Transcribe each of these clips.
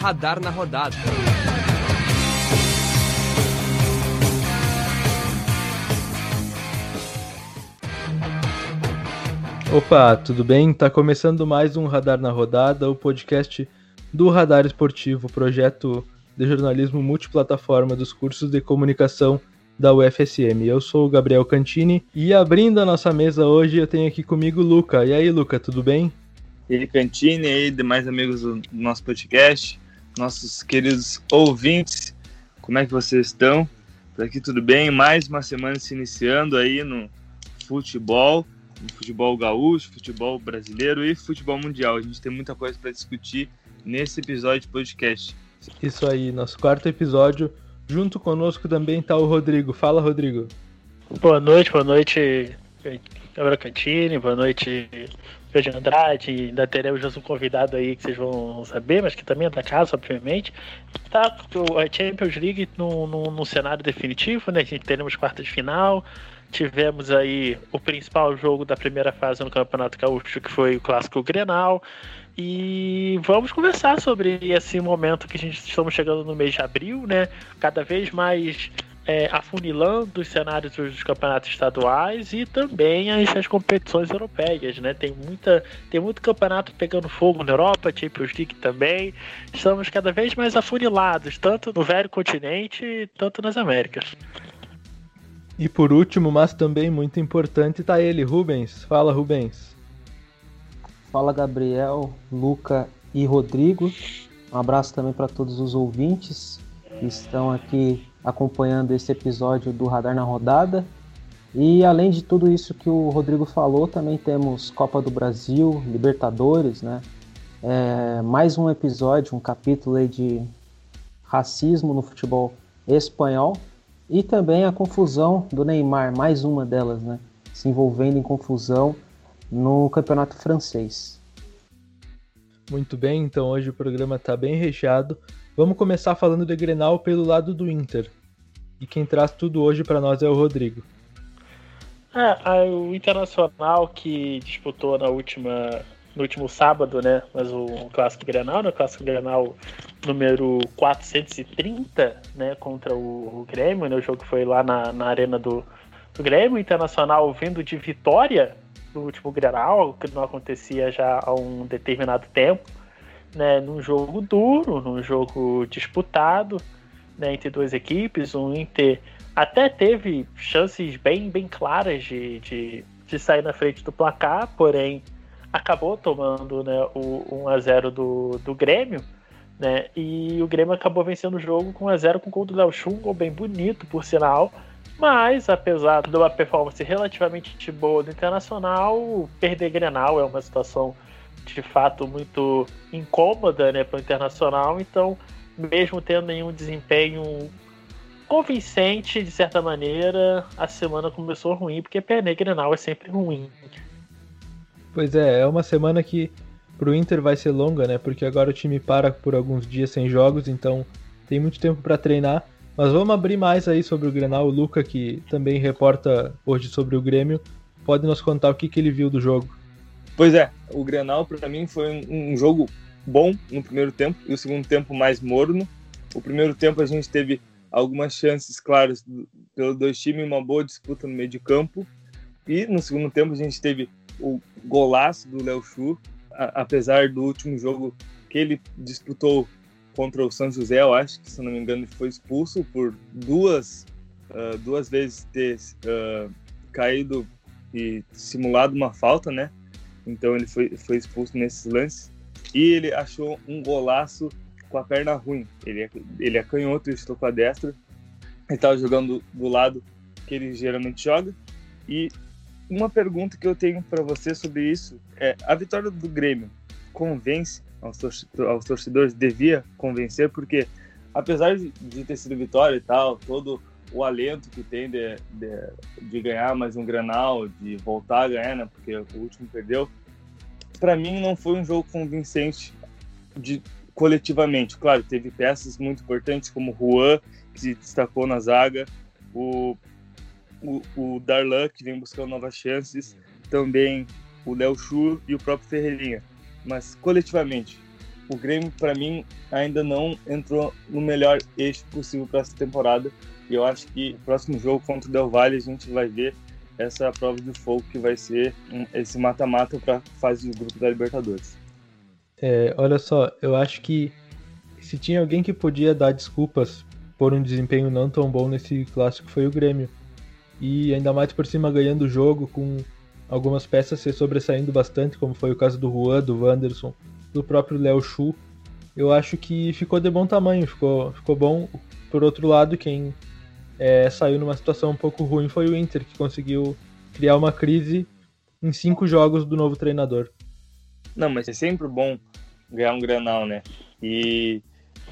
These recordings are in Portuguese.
Radar na rodada. Opa, tudo bem? Tá começando mais um Radar na Rodada, o podcast do Radar Esportivo, projeto de jornalismo multiplataforma dos cursos de comunicação da UFSM. Eu sou o Gabriel Cantini e abrindo a nossa mesa hoje eu tenho aqui comigo o Luca. E aí, Luca, tudo bem? E aí, Cantini, e aí, demais amigos do nosso podcast, nossos queridos ouvintes, como é que vocês estão? Por aqui tudo bem? Mais uma semana se iniciando aí no futebol futebol gaúcho, futebol brasileiro e futebol mundial. A gente tem muita coisa para discutir nesse episódio de podcast. Isso aí, nosso quarto episódio. Junto conosco também está o Rodrigo. Fala, Rodrigo. Boa noite, boa noite, Gabriel Cantini, boa noite, Pedro Andrade. Ainda teremos um convidado aí que vocês vão saber, mas que também é da casa, obviamente. Tá a Champions League no, no, no cenário definitivo, né? A gente teremos quarta de final. Tivemos aí o principal jogo da primeira fase no Campeonato Gaúcho, que foi o Clássico Grenal. E vamos conversar sobre esse momento que a gente estamos chegando no mês de abril, né? Cada vez mais é, afunilando os cenários dos campeonatos estaduais e também as, as, competições europeias, né? Tem muita, tem muito campeonato pegando fogo na Europa, Champions League também. Estamos cada vez mais afunilados, tanto no velho continente, tanto nas Américas. E por último, mas também muito importante, está ele, Rubens. Fala, Rubens. Fala, Gabriel, Luca e Rodrigo. Um abraço também para todos os ouvintes que estão aqui acompanhando esse episódio do Radar na Rodada. E além de tudo isso que o Rodrigo falou, também temos Copa do Brasil, Libertadores, né? É, mais um episódio, um capítulo de racismo no futebol espanhol e também a confusão do Neymar, mais uma delas, né? Se envolvendo em confusão no campeonato francês. Muito bem, então hoje o programa está bem recheado. Vamos começar falando de Grenal pelo lado do Inter. E quem traz tudo hoje para nós é o Rodrigo. É, o Internacional que disputou na última no último sábado, né? Mas o, o Clássico Grenal, né? O Clássico Grenal número 430, né? Contra o, o Grêmio, né? O jogo foi lá na, na arena do, do Grêmio. Internacional vindo de vitória no último Grenal, que não acontecia já há um determinado tempo, né? Num jogo duro, num jogo disputado, né? Entre duas equipes. O Inter até teve chances bem, bem claras de, de, de sair na frente do placar, porém acabou tomando né, o 1x0 do, do Grêmio, né? E o Grêmio acabou vencendo o jogo com 1x0 com o gol do Léo Chung, gol bem bonito, por sinal. Mas, apesar de uma performance relativamente boa do Internacional, perder Grenal é uma situação de fato muito incômoda né, para o Internacional. Então, mesmo tendo nenhum desempenho convincente, de certa maneira, a semana começou ruim, porque perder Grenal é sempre ruim. Pois é, é uma semana que pro Inter vai ser longa, né? Porque agora o time para por alguns dias sem jogos, então tem muito tempo para treinar. Mas vamos abrir mais aí sobre o Grenal. O Luca, que também reporta hoje sobre o Grêmio, pode nos contar o que, que ele viu do jogo. Pois é, o Grenal para mim foi um, jogo bom no primeiro tempo e o segundo tempo mais morno. O primeiro tempo a gente teve algumas chances claras pelos dois times, uma boa disputa no meio de campo. E no segundo tempo a gente teve o golaço do Léo Chu, apesar do último jogo que ele disputou contra o São José, eu acho que, se não me engano, foi expulso por duas, uh, duas vezes ter uh, caído e simulado uma falta, né? Então ele foi, foi expulso nesses lances. E ele achou um golaço com a perna ruim. Ele, é, ele é canhoto, ele estou com a destra. Ele estava jogando do lado que ele geralmente joga. E uma pergunta que eu tenho para você sobre isso é: a vitória do Grêmio convence aos torcedores? Devia convencer, porque apesar de ter sido vitória e tal, todo o alento que tem de, de, de ganhar mais um Granal, de voltar a ganhar, né? Porque o último perdeu. Para mim não foi um jogo convincente de coletivamente. Claro, teve peças muito importantes como Juan, que se destacou na zaga, o o, o Darlan, que vem buscando novas chances. também o Léo Chu e o próprio Ferreirinha. Mas coletivamente, o Grêmio, para mim, ainda não entrou no melhor eixo possível para essa temporada. E eu acho que o próximo jogo contra o Del Valle a gente vai ver essa prova de fogo que vai ser esse mata-mata para fase de grupo da Libertadores. É, olha só, eu acho que se tinha alguém que podia dar desculpas por um desempenho não tão bom nesse clássico foi o Grêmio. E ainda mais por cima ganhando o jogo com algumas peças se sobressaindo bastante, como foi o caso do Juan, do Wanderson, do próprio Léo Chu. Eu acho que ficou de bom tamanho, ficou, ficou bom. Por outro lado, quem é, saiu numa situação um pouco ruim foi o Inter, que conseguiu criar uma crise em cinco jogos do novo treinador. Não, mas é sempre bom ganhar um Granal, né? E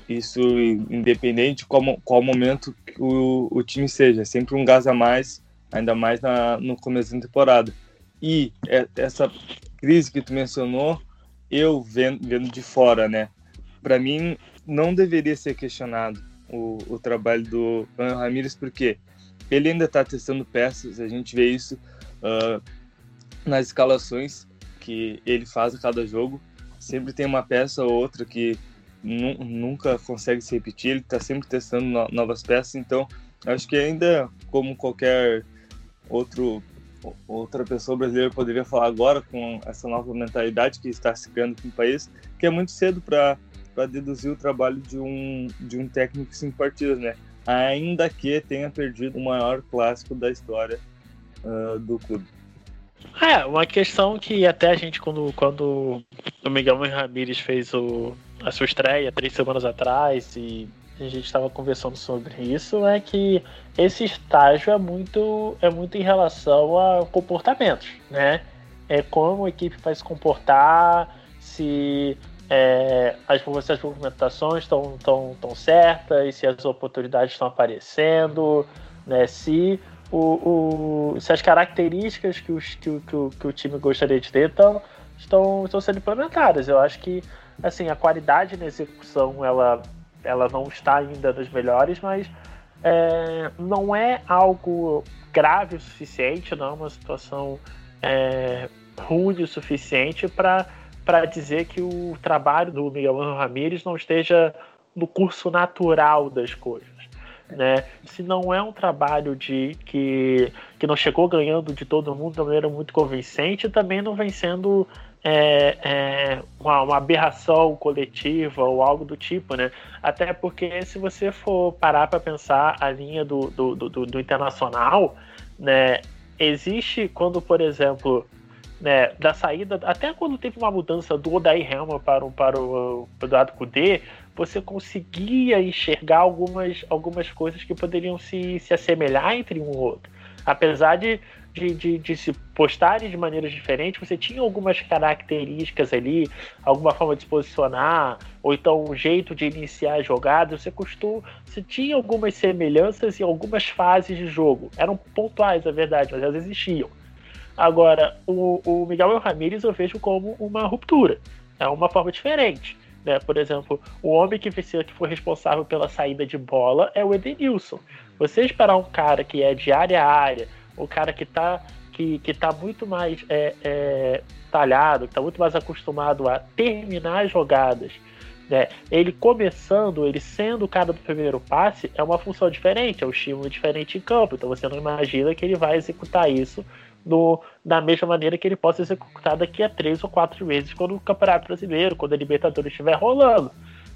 isso independente de qual, qual momento o, o time seja, é sempre um gás a mais, ainda mais na, no começo da temporada. E é, essa crise que tu mencionou, eu vendo, vendo de fora, né? Para mim, não deveria ser questionado o, o trabalho do Ana Ramírez, porque ele ainda está testando peças, a gente vê isso uh, nas escalações que ele faz a cada jogo. Sempre tem uma peça ou outra que nu nunca consegue se repetir, ele está sempre testando no novas peças, então acho que ainda como qualquer outro outra pessoa brasileira poderia falar agora com essa nova mentalidade que está se criando aqui no país, que é muito cedo para para deduzir o trabalho de um de um técnico em cinco partidas, né? Ainda que tenha perdido o maior clássico da história uh, do clube. É, uma questão que até a gente, quando, quando o Miguel Ramírez fez o, a sua estreia três semanas atrás e a gente estava conversando sobre isso, é que esse estágio é muito, é muito em relação a comportamentos, né? É como a equipe vai se comportar, se é, as, se as movimentações estão tão, tão certas, se as oportunidades estão aparecendo, né? Se o, o, se as características que, os, que, que, o, que o time gostaria de ter estão, estão, estão sendo implementadas. Eu acho que assim a qualidade na execução ela, ela não está ainda das melhores, mas é, não é algo grave o suficiente, não é uma situação é, ruim o suficiente para dizer que o trabalho do Miguel Ramírez não esteja no curso natural das coisas né? Se não é um trabalho de que, que não chegou ganhando de todo mundo de maneira muito convincente, também não vem sendo é, é, uma, uma, aberração coletiva ou algo do tipo, né? Até porque se você for parar para pensar a linha do, do, do, do, internacional, né? Existe quando, por exemplo, né, da saída, até quando teve uma mudança do Odair Helma para, o, para o Eduardo Cudê, você conseguia enxergar algumas, algumas coisas que poderiam se, se assemelhar entre um outro. Apesar de, de, de, de, se postarem de maneiras diferentes, você tinha algumas características ali, alguma forma de se posicionar, ou então um jeito de iniciar a jogada. Você costumou, você tinha algumas semelhanças em algumas fases de jogo. Eram pontuais, é verdade, mas elas existiam. Agora, o, o Miguel Ramírez eu vejo como uma ruptura. É uma forma diferente. Né? Por exemplo, o homem que, que foi responsável pela saída de bola é o Edenilson. Você esperar um cara que é de área a área, o cara que está que, que tá muito mais é, é, talhado, que está muito mais acostumado a terminar as jogadas, né? ele começando, ele sendo o cara do primeiro passe, é uma função diferente, é um estímulo diferente em campo. Então você não imagina que ele vai executar isso no, da mesma maneira que ele possa executar daqui a três ou quatro meses quando o Campeonato Brasileiro, quando a Libertadores estiver rolando.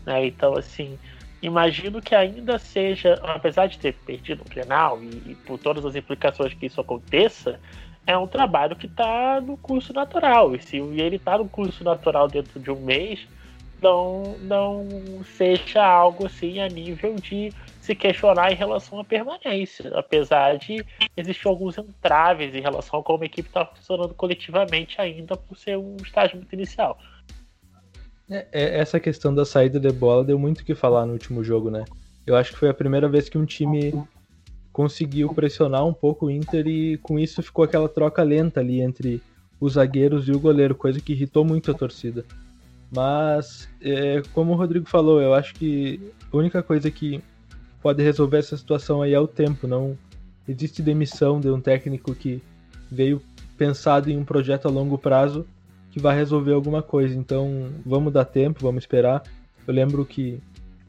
Né? Então, assim, imagino que ainda seja, apesar de ter perdido o Grenal e, e por todas as implicações que isso aconteça, é um trabalho que está no curso natural. E se ele está no curso natural dentro de um mês, não, não seja algo assim a nível de se questionar em relação à permanência, apesar de existir alguns entraves em relação a como a equipe está funcionando coletivamente ainda por ser um estágio muito inicial. É, é, essa questão da saída de bola deu muito o que falar no último jogo, né? Eu acho que foi a primeira vez que um time conseguiu pressionar um pouco o Inter e com isso ficou aquela troca lenta ali entre os zagueiros e o goleiro, coisa que irritou muito a torcida. Mas, é, como o Rodrigo falou, eu acho que a única coisa que pode resolver essa situação aí é o tempo. Não existe demissão de um técnico que veio pensado em um projeto a longo prazo que vai resolver alguma coisa. Então, vamos dar tempo, vamos esperar. Eu lembro que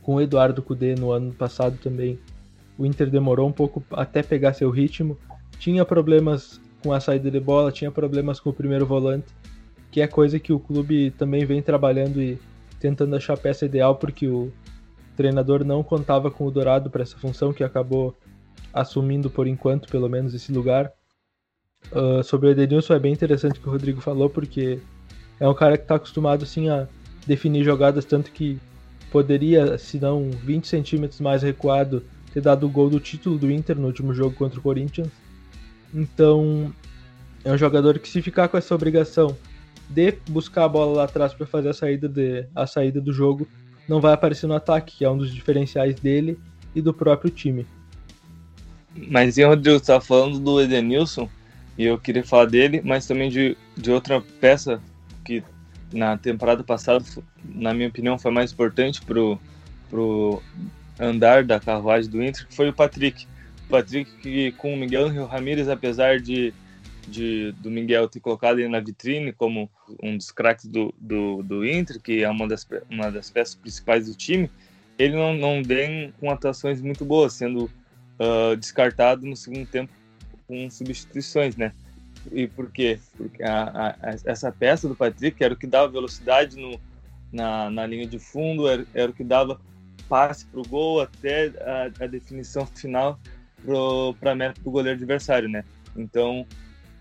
com o Eduardo Cudê no ano passado também, o Inter demorou um pouco até pegar seu ritmo. Tinha problemas com a saída de bola, tinha problemas com o primeiro volante, que é coisa que o clube também vem trabalhando e tentando achar a peça ideal, porque o treinador não contava com o Dourado para essa função, que acabou assumindo por enquanto, pelo menos, esse lugar. Uh, sobre o Edenilson é bem interessante o que o Rodrigo falou, porque é um cara que está acostumado assim a definir jogadas, tanto que poderia, se não 20 centímetros mais recuado, ter dado o gol do título do Inter no último jogo contra o Corinthians. Então, é um jogador que se ficar com essa obrigação de buscar a bola lá atrás para fazer a saída, de, a saída do jogo, não vai aparecer no ataque, que é um dos diferenciais dele e do próprio time. Mas e Rodrigo, tá falando do Edenilson, e eu queria falar dele, mas também de, de outra peça que na temporada passada, na minha opinião, foi mais importante pro, pro andar da carruagem do Inter, que foi o Patrick. O Patrick que com o Miguel Ramírez, apesar de, de do Miguel ter colocado ele na vitrine como um dos craques do, do, do Inter, que é uma das, uma das peças principais do time, ele não, não vem com atuações muito boas, sendo uh, descartado no segundo tempo com substituições, né? E por quê? Porque a, a, essa peça do Patrick era o que dava velocidade no, na, na linha de fundo, era, era o que dava passe para o gol até a, a definição final para a meta do goleiro adversário, né? Então,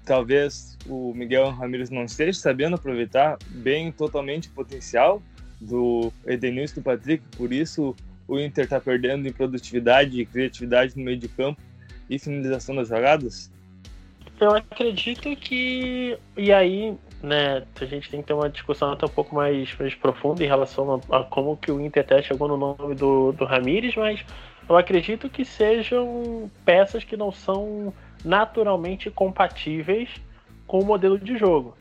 talvez o Miguel Ramírez não esteja sabendo aproveitar bem totalmente o potencial do Edenilson e do Patrick, por isso o Inter está perdendo em produtividade e criatividade no meio de campo e finalização das jogadas? Eu acredito que. E aí, né, a gente tem que ter uma discussão até um pouco mais, mais profunda em relação a, a como que o Inter até chegou no nome do, do Ramires, mas eu acredito que sejam peças que não são naturalmente compatíveis com o modelo de jogo.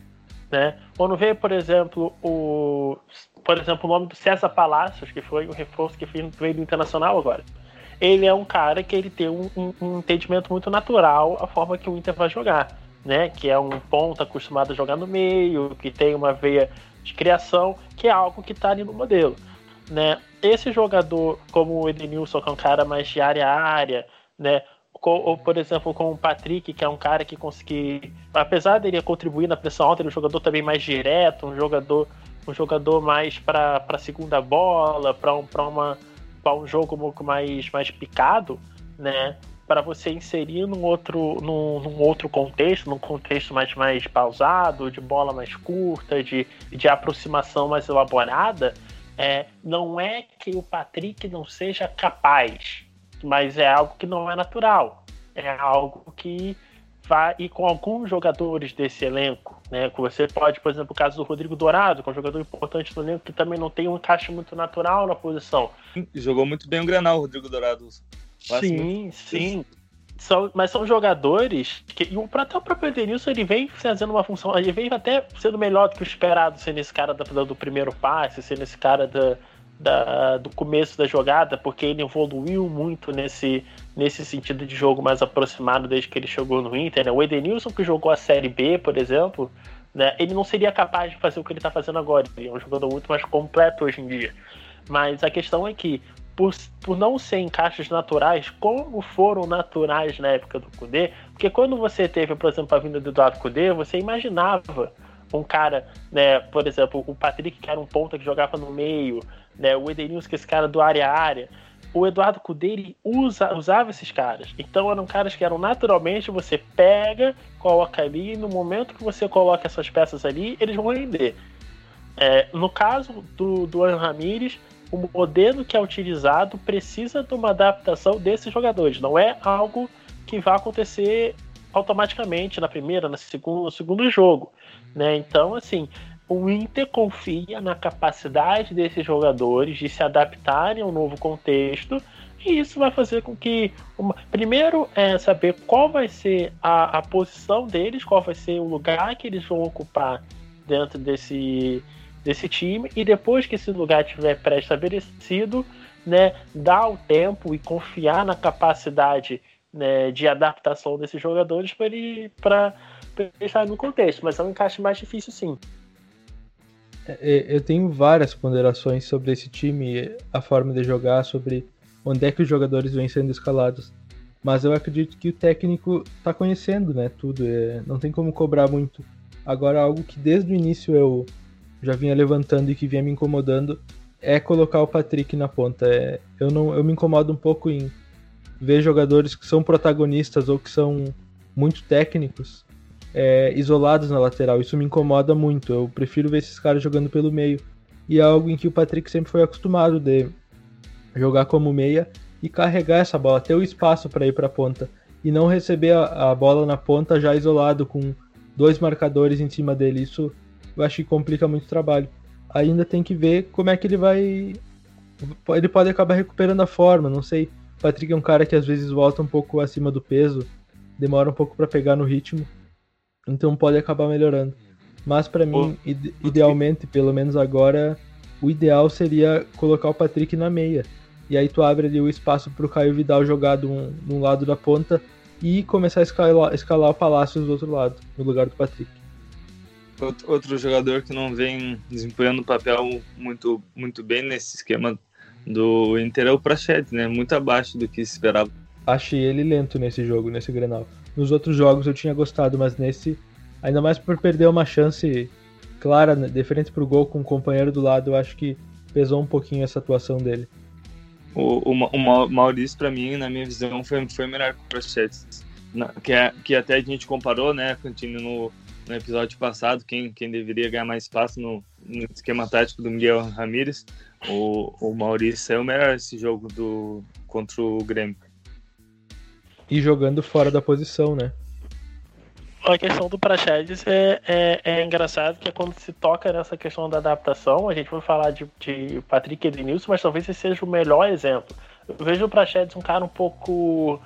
Né? Quando vê, por exemplo, o, por exemplo, o nome do César Palacios, que foi o reforço que veio do Internacional agora ele é um cara que ele tem um, um, entendimento muito natural a forma que o Inter vai jogar, né? Que é um ponta acostumado a jogar no meio, que tem uma veia de criação, que é algo que está ali no modelo, né? Esse jogador, como o Edenilson, que é um cara mais de área a área, né? Ou, por exemplo, com o Patrick, que é um cara que conseguir, apesar dele contribuir na pressão alta, ele é um jogador também mais direto, um jogador, um jogador mais para a segunda bola, para um, uma um jogo um pouco mais, mais picado, né? Para você inserir num outro, num, num, outro contexto, num contexto mais, mais pausado, de bola mais curta, de, de aproximação mais elaborada, é, não é que o Patrick não seja capaz, mas é algo que não é natural. É algo que vai. E com alguns jogadores desse elenco, né? Você pode, por exemplo, o caso do Rodrigo Dourado, que é um jogador importante no elenco, que também não tem um encaixe muito natural na posição. Jogou muito bem o Granal, o Rodrigo Dourado. Sim, sim. São, mas são jogadores que. E o, até o próprio Edenilson ele vem fazendo uma função. Ele vem até sendo melhor do que o esperado, sendo esse cara do, do primeiro passe, sendo esse cara da, da, do começo da jogada, porque ele evoluiu muito nesse, nesse sentido de jogo mais aproximado desde que ele chegou no Inter. Né? O Edenilson, que jogou a Série B, por exemplo, né, ele não seria capaz de fazer o que ele está fazendo agora. Ele é um jogador muito mais completo hoje em dia. Mas a questão é que, por, por não ser encaixes naturais, como foram naturais na época do Kudê, porque quando você teve, por exemplo, a vinda do Eduardo Kudê, você imaginava um cara, né, por exemplo, o Patrick, que era um ponta que jogava no meio, né, o Edenilson, que é esse cara do área a área, o Eduardo Cudê usa, usava esses caras. Então eram caras que eram naturalmente, você pega, coloca ali, e no momento que você coloca essas peças ali, eles vão render. É, no caso do, do An Ramírez, o modelo que é utilizado precisa de uma adaptação desses jogadores. Não é algo que vai acontecer automaticamente na primeira, na segunda, no segundo jogo, né? Então, assim, o Inter confia na capacidade desses jogadores de se adaptarem ao novo contexto e isso vai fazer com que, uma, primeiro, é saber qual vai ser a, a posição deles, qual vai ser o lugar que eles vão ocupar dentro desse desse time e depois que esse lugar estiver pré-estabelecido, né, dar o tempo e confiar na capacidade né, de adaptação desses jogadores para pensar no contexto, mas é um encaixe mais difícil sim. É, é, eu tenho várias ponderações sobre esse time, a forma de jogar, sobre onde é que os jogadores vêm sendo escalados. Mas eu acredito que o técnico está conhecendo, né, tudo. É, não tem como cobrar muito. Agora, algo que desde o início eu já vinha levantando e que vinha me incomodando é colocar o Patrick na ponta. É, eu não, eu me incomodo um pouco em ver jogadores que são protagonistas ou que são muito técnicos é, isolados na lateral. Isso me incomoda muito. Eu prefiro ver esses caras jogando pelo meio. E é algo em que o Patrick sempre foi acostumado de jogar como meia e carregar essa bola, ter o espaço para ir para a ponta e não receber a, a, bola na ponta já isolado com dois marcadores em cima dele. Isso eu acho que complica muito o trabalho. Ainda tem que ver como é que ele vai. Ele pode acabar recuperando a forma, não sei. O Patrick é um cara que às vezes volta um pouco acima do peso, demora um pouco para pegar no ritmo. Então pode acabar melhorando. Mas para mim, ide idealmente, pelo menos agora, o ideal seria colocar o Patrick na meia. E aí tu abre ali o espaço para o Caio Vidal jogar de um, de um, lado da ponta e começar a escalar, escalar o Palácio do outro lado, no lugar do Patrick. Outro jogador que não vem desempenhando papel muito, muito bem nesse esquema do Inter é o Prachedes, né? Muito abaixo do que se esperava. Achei ele lento nesse jogo, nesse Grenal. Nos outros jogos eu tinha gostado, mas nesse, ainda mais por perder uma chance clara, né, de frente pro gol com o companheiro do lado, eu acho que pesou um pouquinho essa atuação dele. O, o, o Maurício, para mim, na minha visão, foi, foi melhor que o Prachetes. Que, é, que até a gente comparou, né, Cantino, no, no episódio passado, quem, quem deveria ganhar mais espaço no, no esquema tático do Miguel Ramírez. O, o Maurício é o melhor esse jogo do, contra o Grêmio e jogando fora da posição, né? A questão do Praxedes é, é, é engraçado que quando se toca nessa questão da adaptação, a gente vai falar de, de Patrick Edenilson, mas talvez esse seja o melhor exemplo. Eu vejo o Praxedes um cara um pouco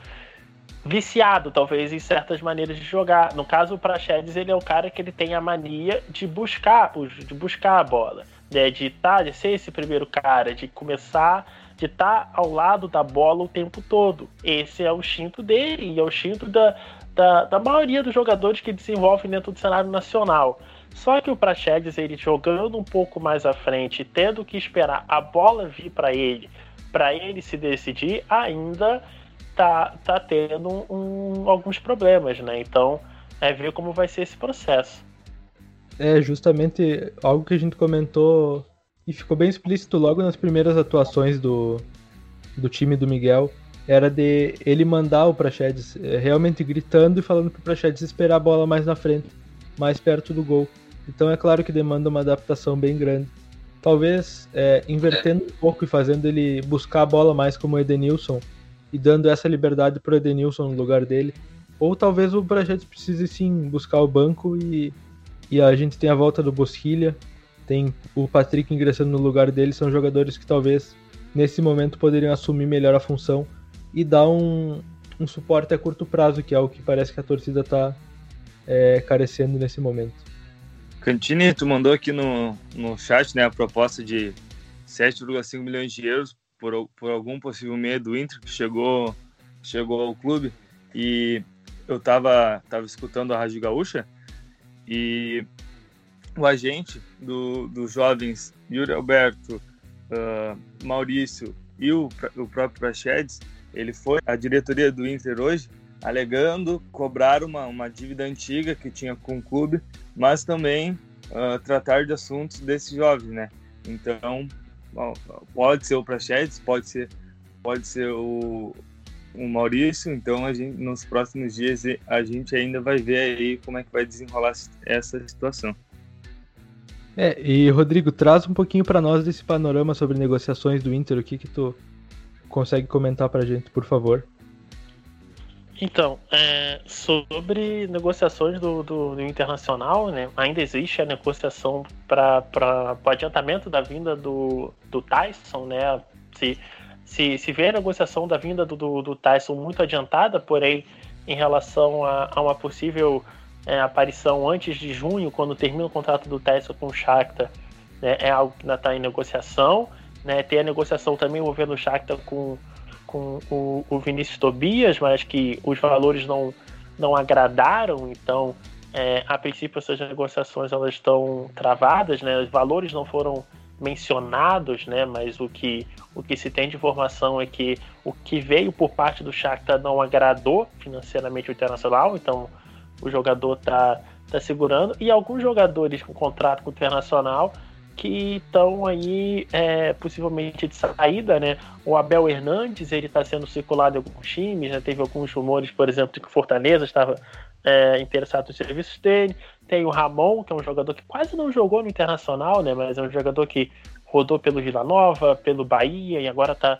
viciado, talvez, em certas maneiras de jogar. No caso, o Praxedes, ele é o cara que ele tem a mania de buscar, de buscar a bola, né? de, tá, de ser esse primeiro cara, de começar de estar tá ao lado da bola o tempo todo. Esse é o instinto dele e é o instinto da, da, da maioria dos jogadores que desenvolvem dentro do cenário nacional. Só que o Praxedes, ele jogando um pouco mais à frente, tendo que esperar a bola vir para ele, para ele se decidir, ainda tá, tá tendo um, alguns problemas, né? Então, é ver como vai ser esse processo. É justamente algo que a gente comentou e ficou bem explícito logo nas primeiras atuações do, do time do Miguel, era de ele mandar o Prachedes eh, realmente gritando e falando pro Prachedes esperar a bola mais na frente, mais perto do gol. Então é claro que demanda uma adaptação bem grande. Talvez é, invertendo um pouco e fazendo ele buscar a bola mais como o Edenilson e dando essa liberdade pro Edenilson no lugar dele. Ou talvez o Prachedes precise sim buscar o banco e, e a gente tem a volta do Bosquilha, tem o Patrick ingressando no lugar dele, são jogadores que talvez nesse momento poderiam assumir melhor a função e dar um, um suporte a curto prazo, que é o que parece que a torcida está é, carecendo nesse momento. Cantini, tu mandou aqui no, no chat né, a proposta de 7,5 milhões de euros por, por algum possível meio do Inter que chegou, chegou ao clube e eu estava tava escutando a Rádio Gaúcha e o agente do, dos jovens Yuri Alberto, uh, Maurício e o, o próprio Prachedes, ele foi à diretoria do Inter hoje alegando cobrar uma, uma dívida antiga que tinha com o clube, mas também uh, tratar de assuntos desses jovens, né? Então, pode ser o Prachedes, pode ser, pode ser o, o Maurício, então a gente, nos próximos dias a gente ainda vai ver aí como é que vai desenrolar essa situação. É, e Rodrigo, traz um pouquinho para nós desse panorama sobre negociações do Inter, o que que tu consegue comentar pra gente, por favor? Então, é, sobre negociações do, do, do, Internacional, né, ainda existe a negociação para o adiantamento da vinda do, do Tyson, né? Se, se, se vê a negociação da vinda do, do, do Tyson muito adiantada, porém, em relação a, a uma possível é, aparição antes de junho, quando termina o contrato do Tesla com o Shakhtar, né, é algo que ainda está em negociação. Né, tem a negociação também envolvendo o Shakhtar com, com o, o Vinícius Tobias, mas que os valores não, não agradaram, então É, a princípio, essas negociações elas estão travadas, né? Os valores não foram mencionados, né? Mas o que, o que se tem de informação é que o que veio por parte do Shakhtar não agradou financeiramente o Internacional, então o jogador está tá segurando. E alguns jogadores com contrato com o Internacional que estão aí é, possivelmente de saída, né? O Abel Hernandes, ele está sendo circulado em alguns times, né? Teve alguns rumores, por exemplo, de que o Fortaleza estava é, interessado nos serviços dele. Tem o Ramon, que é um jogador que quase não jogou no Internacional, né? Mas é um jogador que rodou pelo Vila Nova, pelo Bahia e agora está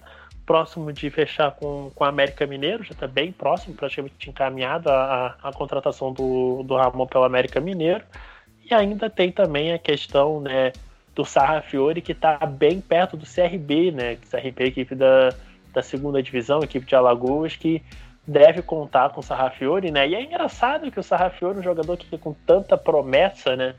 próximo de fechar com, com o América Mineiro, já está bem próximo, praticamente encaminhado a, a, a contratação do, do Ramon pelo América Mineiro. E ainda tem também a questão, né? do Sarrafiore, que está bem perto do CRB, né? CRB, equipe da, da segunda divisão, equipe de Alagoas, que deve contar com o Sarrafiore, né? E é engraçado que o Sarrafiore é um jogador que com tanta promessa, né?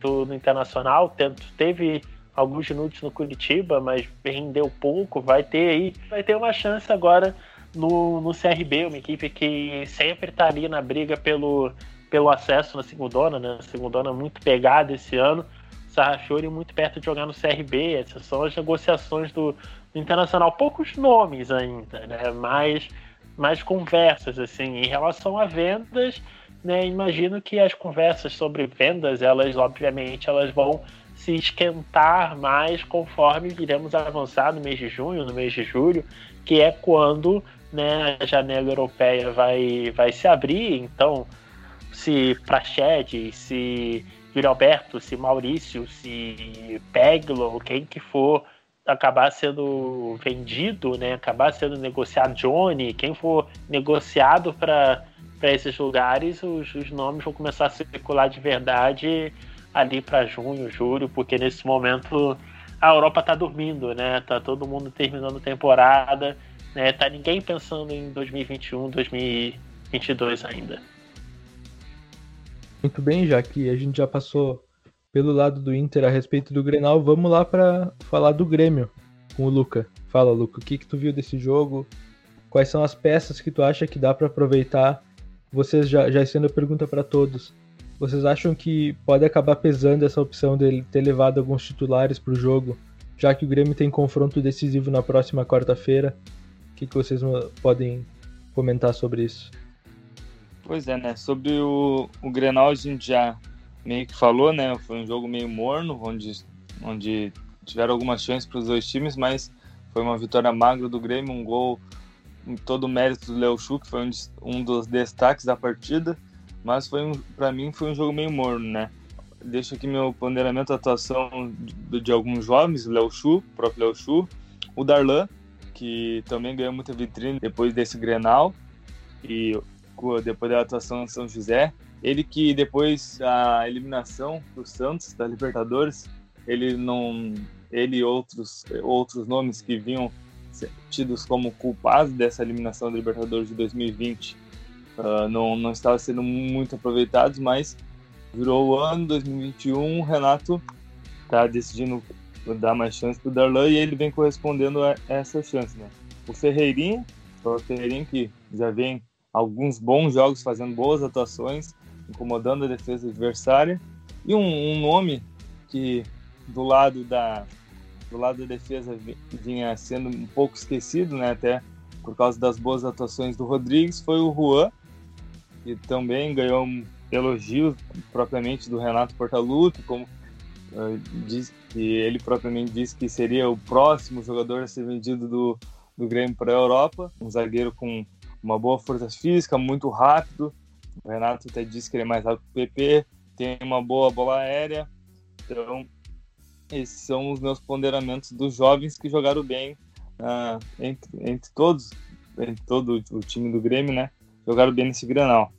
Do, do Internacional, teve alguns minutos no Curitiba, mas rendeu pouco, vai ter aí, vai ter uma chance agora no, no CRB, uma equipe que sempre está ali na briga pelo, pelo acesso na segunda, né? A segunda muito pegada esse ano. Sarrafiori muito perto de jogar no CRB. Essas são as negociações do, do Internacional. Poucos nomes ainda, né? Mais, mais conversas, assim. Em relação a vendas, né? Imagino que as conversas sobre vendas, elas, obviamente, elas vão se esquentar mais conforme iremos avançar no mês de junho, no mês de julho, que é quando né, a janela europeia vai, vai se abrir. Então, se Praxedes, se Yuri Alberto, se Maurício, se Peglo, quem que for acabar sendo vendido, né, acabar sendo negociado, Johnny, quem for negociado para esses lugares, os, os, nomes vão começar a circular de verdade ali para junho, julho, porque nesse momento a Europa está dormindo, né? Tá todo mundo terminando temporada, né? Tá ninguém pensando em 2021, 2022 ainda. Muito bem, já que a gente já passou pelo lado do Inter a respeito do Grenal, vamos lá para falar do Grêmio com o Luca. Fala, Luca, o que, que tu viu desse jogo? Quais são as peças que tu acha que dá para aproveitar? Vocês já, já sendo a pergunta para todos. Vocês acham que pode acabar pesando essa opção dele ter levado alguns titulares para o jogo, já que o Grêmio tem confronto decisivo na próxima quarta-feira? O que, que vocês podem comentar sobre isso? Pois é, né? Sobre o, o Grenal a gente já meio que falou, né? Foi um jogo meio morno, onde, onde tiveram algumas chances para os dois times, mas foi uma vitória magra do Grêmio, um gol em todo o mérito do Léo Chu, que foi um, um dos destaques da partida, mas foi um, para mim foi um jogo meio morno, né? Deixo aqui meu ponderamento da atuação de, de alguns jovens, Léo Chu, próprio Léo Chu, o Darlan, que também ganhou muita vitrine depois desse Grenal, e depois da atuação em São José. Ele que depois da eliminação do Santos da Libertadores, ele não, ele e outros outros nomes que vinham tidos como culpados dessa eliminação da Libertadores de 2020 uh, não não estavam sendo muito aproveitados, mas virou o ano 2021, o Renato está decidindo dar mais chance para o Darlan e ele vem correspondendo a essa chance, né? O Ferreirinha, o Ferreirinha que já vem alguns bons jogos fazendo boas atuações, incomodando a defesa adversária. E um, um nome que do lado da do lado da defesa vinha sendo um pouco esquecido, né, até por causa das boas atuações do Rodrigues, foi o Juan, que também ganhou um elogio propriamente do Renato Portaluppi, como uh, diz, que ele propriamente disse que seria o próximo jogador a ser vendido do, do Grêmio para a Europa, um zagueiro com uma boa força física, muito rápido. O Renato até disse que ele é mais rápido que o PP, tem uma boa bola aérea. Então, esses são os meus ponderamentos dos jovens que jogaram bem uh, entre, entre todos, entre todo o time do Grêmio, né? Jogaram bem nesse Granal.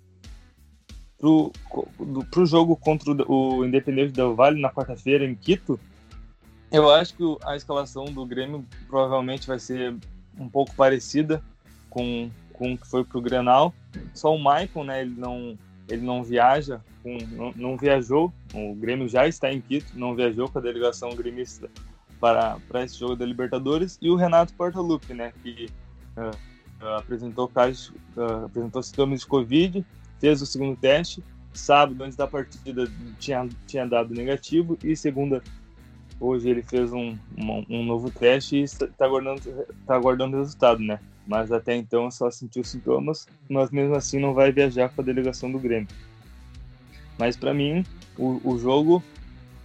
Pro, pro jogo contra o Independente Del Vale na quarta-feira em Quito, eu acho que a escalação do Grêmio provavelmente vai ser um pouco parecida com com que foi pro Grenal. Só o Maicon, né, ele não, ele não viaja, não, não, viajou, o Grêmio já está em Quito, não viajou com a delegação gremista para, para esse jogo da Libertadores. E o Renato Portaluppi, né, que uh, apresentou casos, uh, apresentou sintomas de Covid, fez o segundo teste sábado, antes da partida, tinha, tinha dado negativo e segunda, hoje ele fez um, um, um novo teste e está aguardando, tá aguardando resultado, né? Mas até então só sentiu sintomas, mas mesmo assim não vai viajar com a delegação do Grêmio. Mas para mim, o, o jogo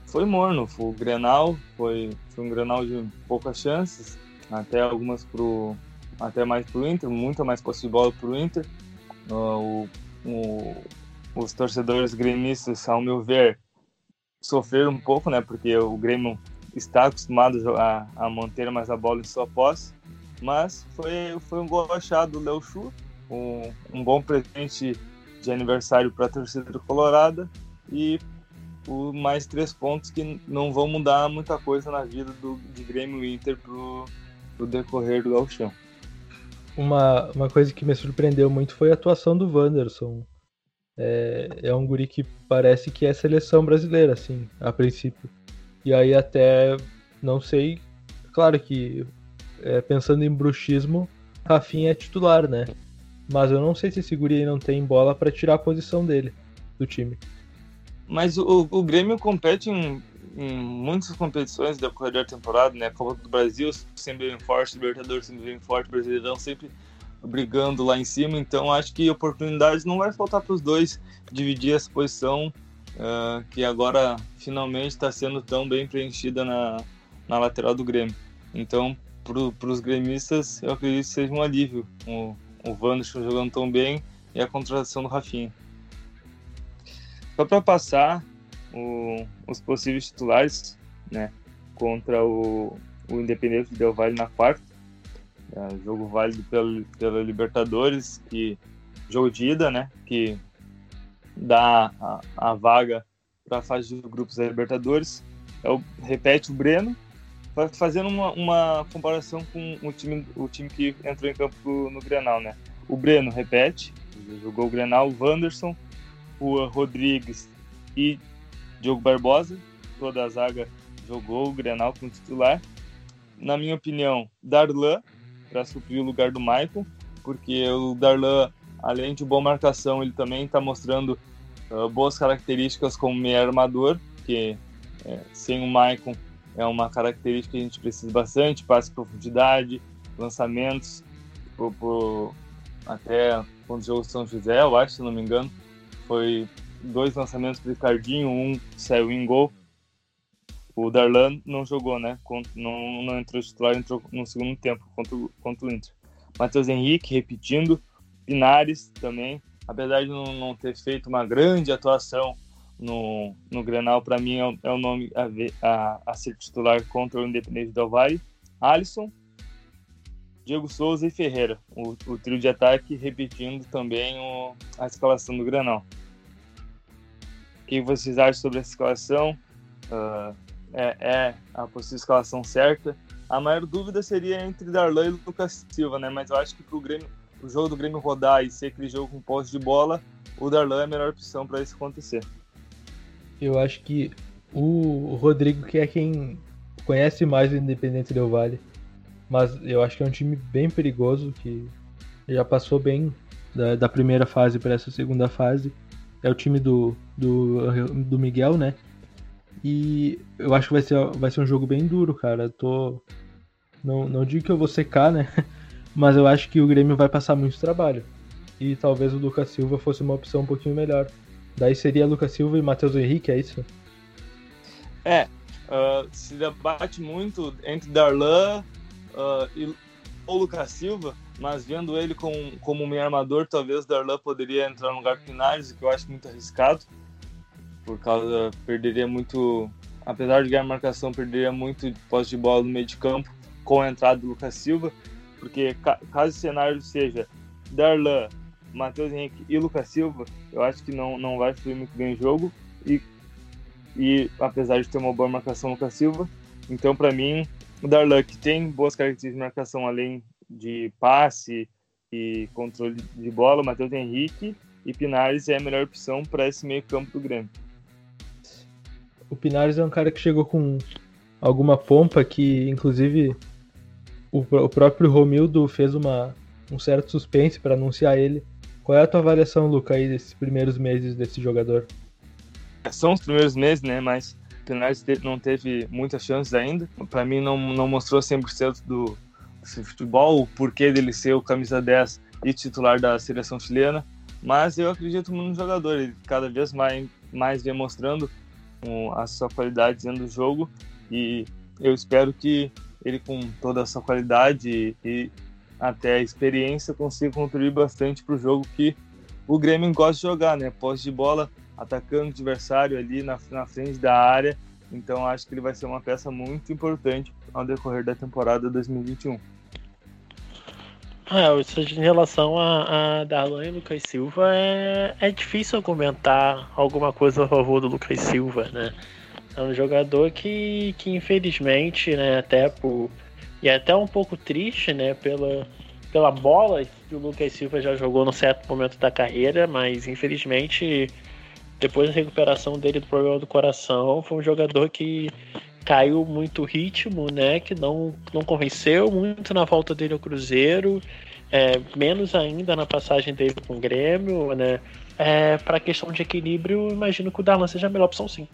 foi morno. Foi o Grenal foi, foi um Grenal de poucas chances, até algumas pro até mais pro Inter, muita mais posse de bola pro Inter. Uh, o, o, os torcedores gremistas, ao meu ver, sofreram um pouco, né? Porque o Grêmio está acostumado a, a manter mais a bola em sua posse. Mas foi, foi um gol achado do Léo Chu, um, um bom presente de aniversário para a torcida colorada e o mais três pontos que não vão mudar muita coisa na vida do, de Grêmio Inter pro, pro decorrer do Gauchão. Uma, uma coisa que me surpreendeu muito foi a atuação do Wanderson. É, é um guri que parece que é seleção brasileira, assim, a princípio. E aí até, não sei, claro que é, pensando em bruxismo, Rafinha é titular, né? Mas eu não sei se esse guri aí não tem bola para tirar a posição dele do time. Mas o, o Grêmio compete em, em muitas competições da corredor temporada, né? Copa do Brasil sempre bem forte, Libertadores sempre bem forte, Brasileirão sempre brigando lá em cima. Então acho que oportunidades não vai faltar para os dois dividir essa posição uh, que agora finalmente está sendo tão bem preenchida na, na lateral do Grêmio. Então para os gremistas eu acredito que seja um alívio o, o Wanderson jogando tão bem e a contratação do Rafinha. Só para passar o, os possíveis titulares, né, contra o, o Independente Del Valle na quarta, é, jogo válido pela, pela Libertadores, que jogo de ida, né, que dá a, a vaga para a fase de grupos da Libertadores. É o, repete o Breno, fazendo uma, uma comparação com o time, o time que entrou em campo no Grenal, né? O Breno repete, jogou o Grenal, o Wanderson, Rua Rodrigues e Diogo Barbosa. Toda a zaga jogou o Grenal como titular. Na minha opinião, Darlan para suprir o lugar do Maicon, porque o Darlan, além de boa marcação, ele também está mostrando uh, boas características como meio armador, que é, sem o Maicon é uma característica que a gente precisa bastante, passe profundidade, lançamentos, por, por, até quando jogou São José, eu acho, se não me engano, foi dois lançamentos do Ricardinho, um saiu em gol. O Darlan não jogou, né? Não, não entrou titular, entrou no segundo tempo contra, contra o Inter. Matheus Henrique repetindo, Pinares também, apesar de não, não ter feito uma grande atuação no, no Grenal, para mim é, é, o nome a, a, a, ser titular contra o Independente Del Valle. Alisson, Diego Souza e Ferreira, o, o trio de ataque repetindo também o, a escalação do Granal. Que vocês acham sobre essa escalação? Uh, é, é, a possível escalação certa? A maior dúvida seria entre Darlan e Lucas Silva, né? Mas eu acho que para o Grêmio, o jogo do Grêmio rodar e ser aquele jogo com posse de bola, o Darlan é a melhor opção para isso acontecer. Eu acho que o Rodrigo, que é quem conhece mais o Independente Del Vale, mas eu acho que é um time bem perigoso, que já passou bem da, da primeira fase para essa segunda fase. É o time do, do, do Miguel, né? E eu acho que vai ser, vai ser um jogo bem duro, cara. tô. Não, não digo que eu vou secar, né? Mas eu acho que o Grêmio vai passar muito trabalho. E talvez o Lucas Silva fosse uma opção um pouquinho melhor. Daí seria Lucas Silva e Matheus Henrique, é isso? É, uh, se debate muito entre Darlan uh, e o Lucas Silva, mas vendo ele com, como meio armador, talvez Darlan poderia entrar no lugar do Pinares, o que eu acho muito arriscado, por causa perderia muito, apesar de ganhar marcação, perderia muito posse de bola no meio de campo com a entrada do Lucas Silva, porque caso o cenário seja Darlan, Matheus Henrique e Lucas Silva, eu acho que não, não vai fluir muito bem o jogo e, e apesar de ter uma boa marcação Lucas Silva, então para mim o Darlan, que tem boas características de marcação além de passe e controle de bola, Matheus Henrique e Pinares é a melhor opção para esse meio campo do Grêmio. O Pinares é um cara que chegou com alguma pompa que, inclusive, o, o próprio Romildo fez uma, um certo suspense para anunciar ele Qual é a tua avaliação, Luca, aí desses primeiros meses desse jogador? São os primeiros meses, né? Mas o Pinares não teve muitas chances ainda. Para mim, não, não mostrou 100% do, do futebol, o porquê dele ser o camisa 10 e titular da seleção chilena. Mas eu acredito no jogador, ele cada vez mais, mais vem mostrando um, a sua qualidade dentro do jogo e eu espero que ele com toda a sua qualidade e, até a experiência consiga contribuir bastante para o jogo que o Grêmio gosta de jogar, né? Posse de bola, atacando o adversário ali na, na frente da área. Então acho que ele vai ser uma peça muito importante ao decorrer da temporada 2021. É, isso em relação a, a Darlan e Lucas Silva é, é difícil comentar alguma coisa a favor do Lucas Silva, né? É um jogador que, que infelizmente, né, até por. E é até um pouco triste, né, pela, pela bola que o Lucas Silva já jogou no certo momento da carreira, mas infelizmente, depois da recuperação dele do problema do coração, foi um jogador que caiu muito ritmo, né? Que não, não convenceu muito na volta dele ao Cruzeiro, é, menos ainda na passagem dele com o Grêmio, né? É, para questão de equilíbrio, imagino que o Darlan seja a melhor opção, sim.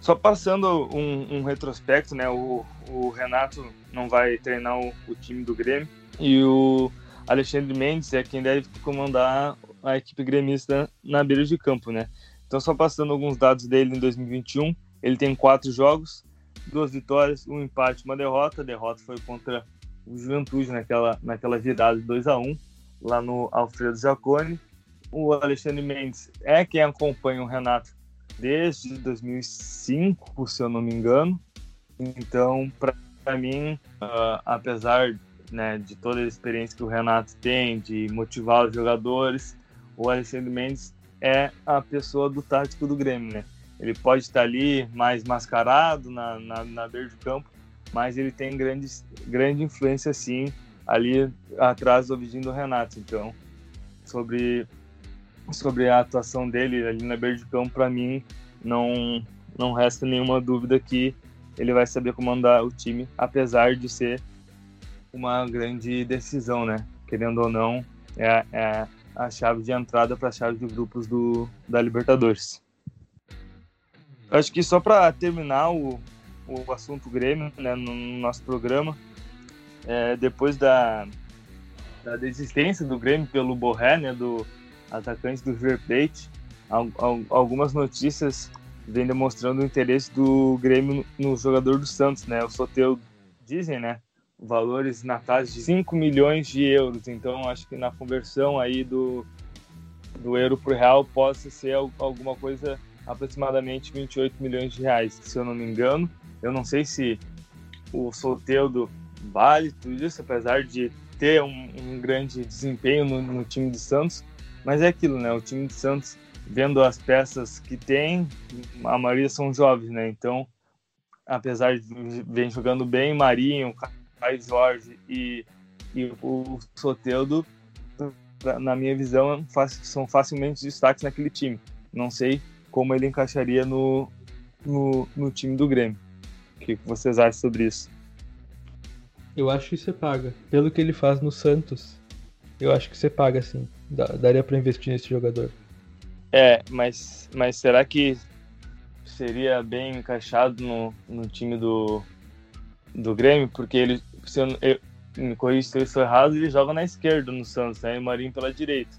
Só passando um, um retrospecto, né? O, o, Renato não vai treinar o, o, time do Grêmio e o Alexandre Mendes é quem deve comandar a equipe gremista na beira de campo, né? Então, só passando alguns dados dele em 2021, ele tem quatro jogos, duas vitórias, um empate, uma derrota. A derrota foi contra o Juventude naquela, naquela virada de 2 a 1 lá no Alfredo Jacone. O Alexandre Mendes é quem acompanha o Renato desde 2005, se eu não me engano. Então, para mim, uh, apesar né, de toda a experiência que o Renato tem de motivar os jogadores, o Alexandre Mendes é a pessoa do tático do Grêmio, né? Ele pode estar ali mais mascarado na, na, na beira de campo, mas ele tem grande, grande influência, sim, ali atrás do ouvidinho do Renato. Então, sobre, sobre a atuação dele ali na beira de campo, para mim, não, não resta nenhuma dúvida que ele vai saber comandar o time, apesar de ser uma grande decisão, né? Querendo ou não, é, é a chave de entrada para a chave de grupos do, da Libertadores. Acho que só para terminar o, o assunto Grêmio né, no nosso programa, é, depois da, da desistência do Grêmio pelo Borré, né, do atacante do River Plate, algumas notícias vêm demonstrando o interesse do Grêmio no jogador do Santos, né? O Soteu dizem, né? Valores na casa de 5 milhões de euros. Então, acho que na conversão aí do, do euro para o real possa ser alguma coisa aproximadamente 28 milhões de reais, se eu não me engano. Eu não sei se o Soteudo vale tudo isso, apesar de ter um, um grande desempenho no, no, time do Santos, mas é aquilo, né? O time do Santos, vendo as peças que tem, a maioria são jovens, né? Então, apesar de vem jogando bem, Marinho, Caio Jorge e, e o Soteudo, na minha visão, são facilmente destaques naquele time. Não sei como ele encaixaria no, no, no time do Grêmio. O que vocês acham sobre isso? Eu acho que você paga. Pelo que ele faz no Santos, eu acho que você paga sim. Daria para investir nesse jogador. É, mas, mas será que seria bem encaixado no, no time do, do Grêmio? Porque ele, se eu, eu me corrija se eu estou errado, ele joga na esquerda no Santos, né? E o Marinho pela direita.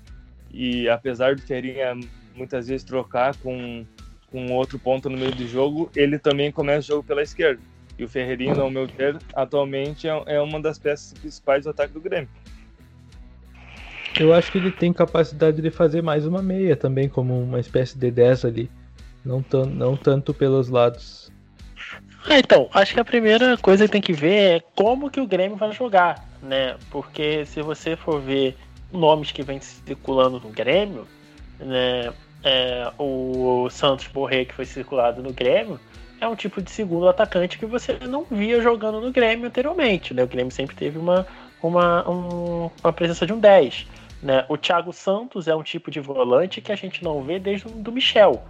E apesar do Ferrinha muitas vezes trocar com, com outro ponto no meio do jogo, ele também começa o jogo pela esquerda. E o Ferreirinho, ao meu ver, atualmente é, é uma das peças principais do ataque do Grêmio. Eu acho que ele tem capacidade de fazer mais uma meia também, como uma espécie de 10 ali. Não, não tanto pelos lados. Ah, então, acho que a primeira coisa que tem que ver é como que o Grêmio vai jogar, né? Porque se você for ver nomes que vêm circulando no Grêmio, né? é, o Santos Borré, que foi circulado no Grêmio, é um tipo de segundo atacante que você não via jogando no Grêmio anteriormente. Né? O Grêmio sempre teve uma, uma, um, uma presença de um 10. Né? O Thiago Santos é um tipo de volante que a gente não vê desde o do Michel.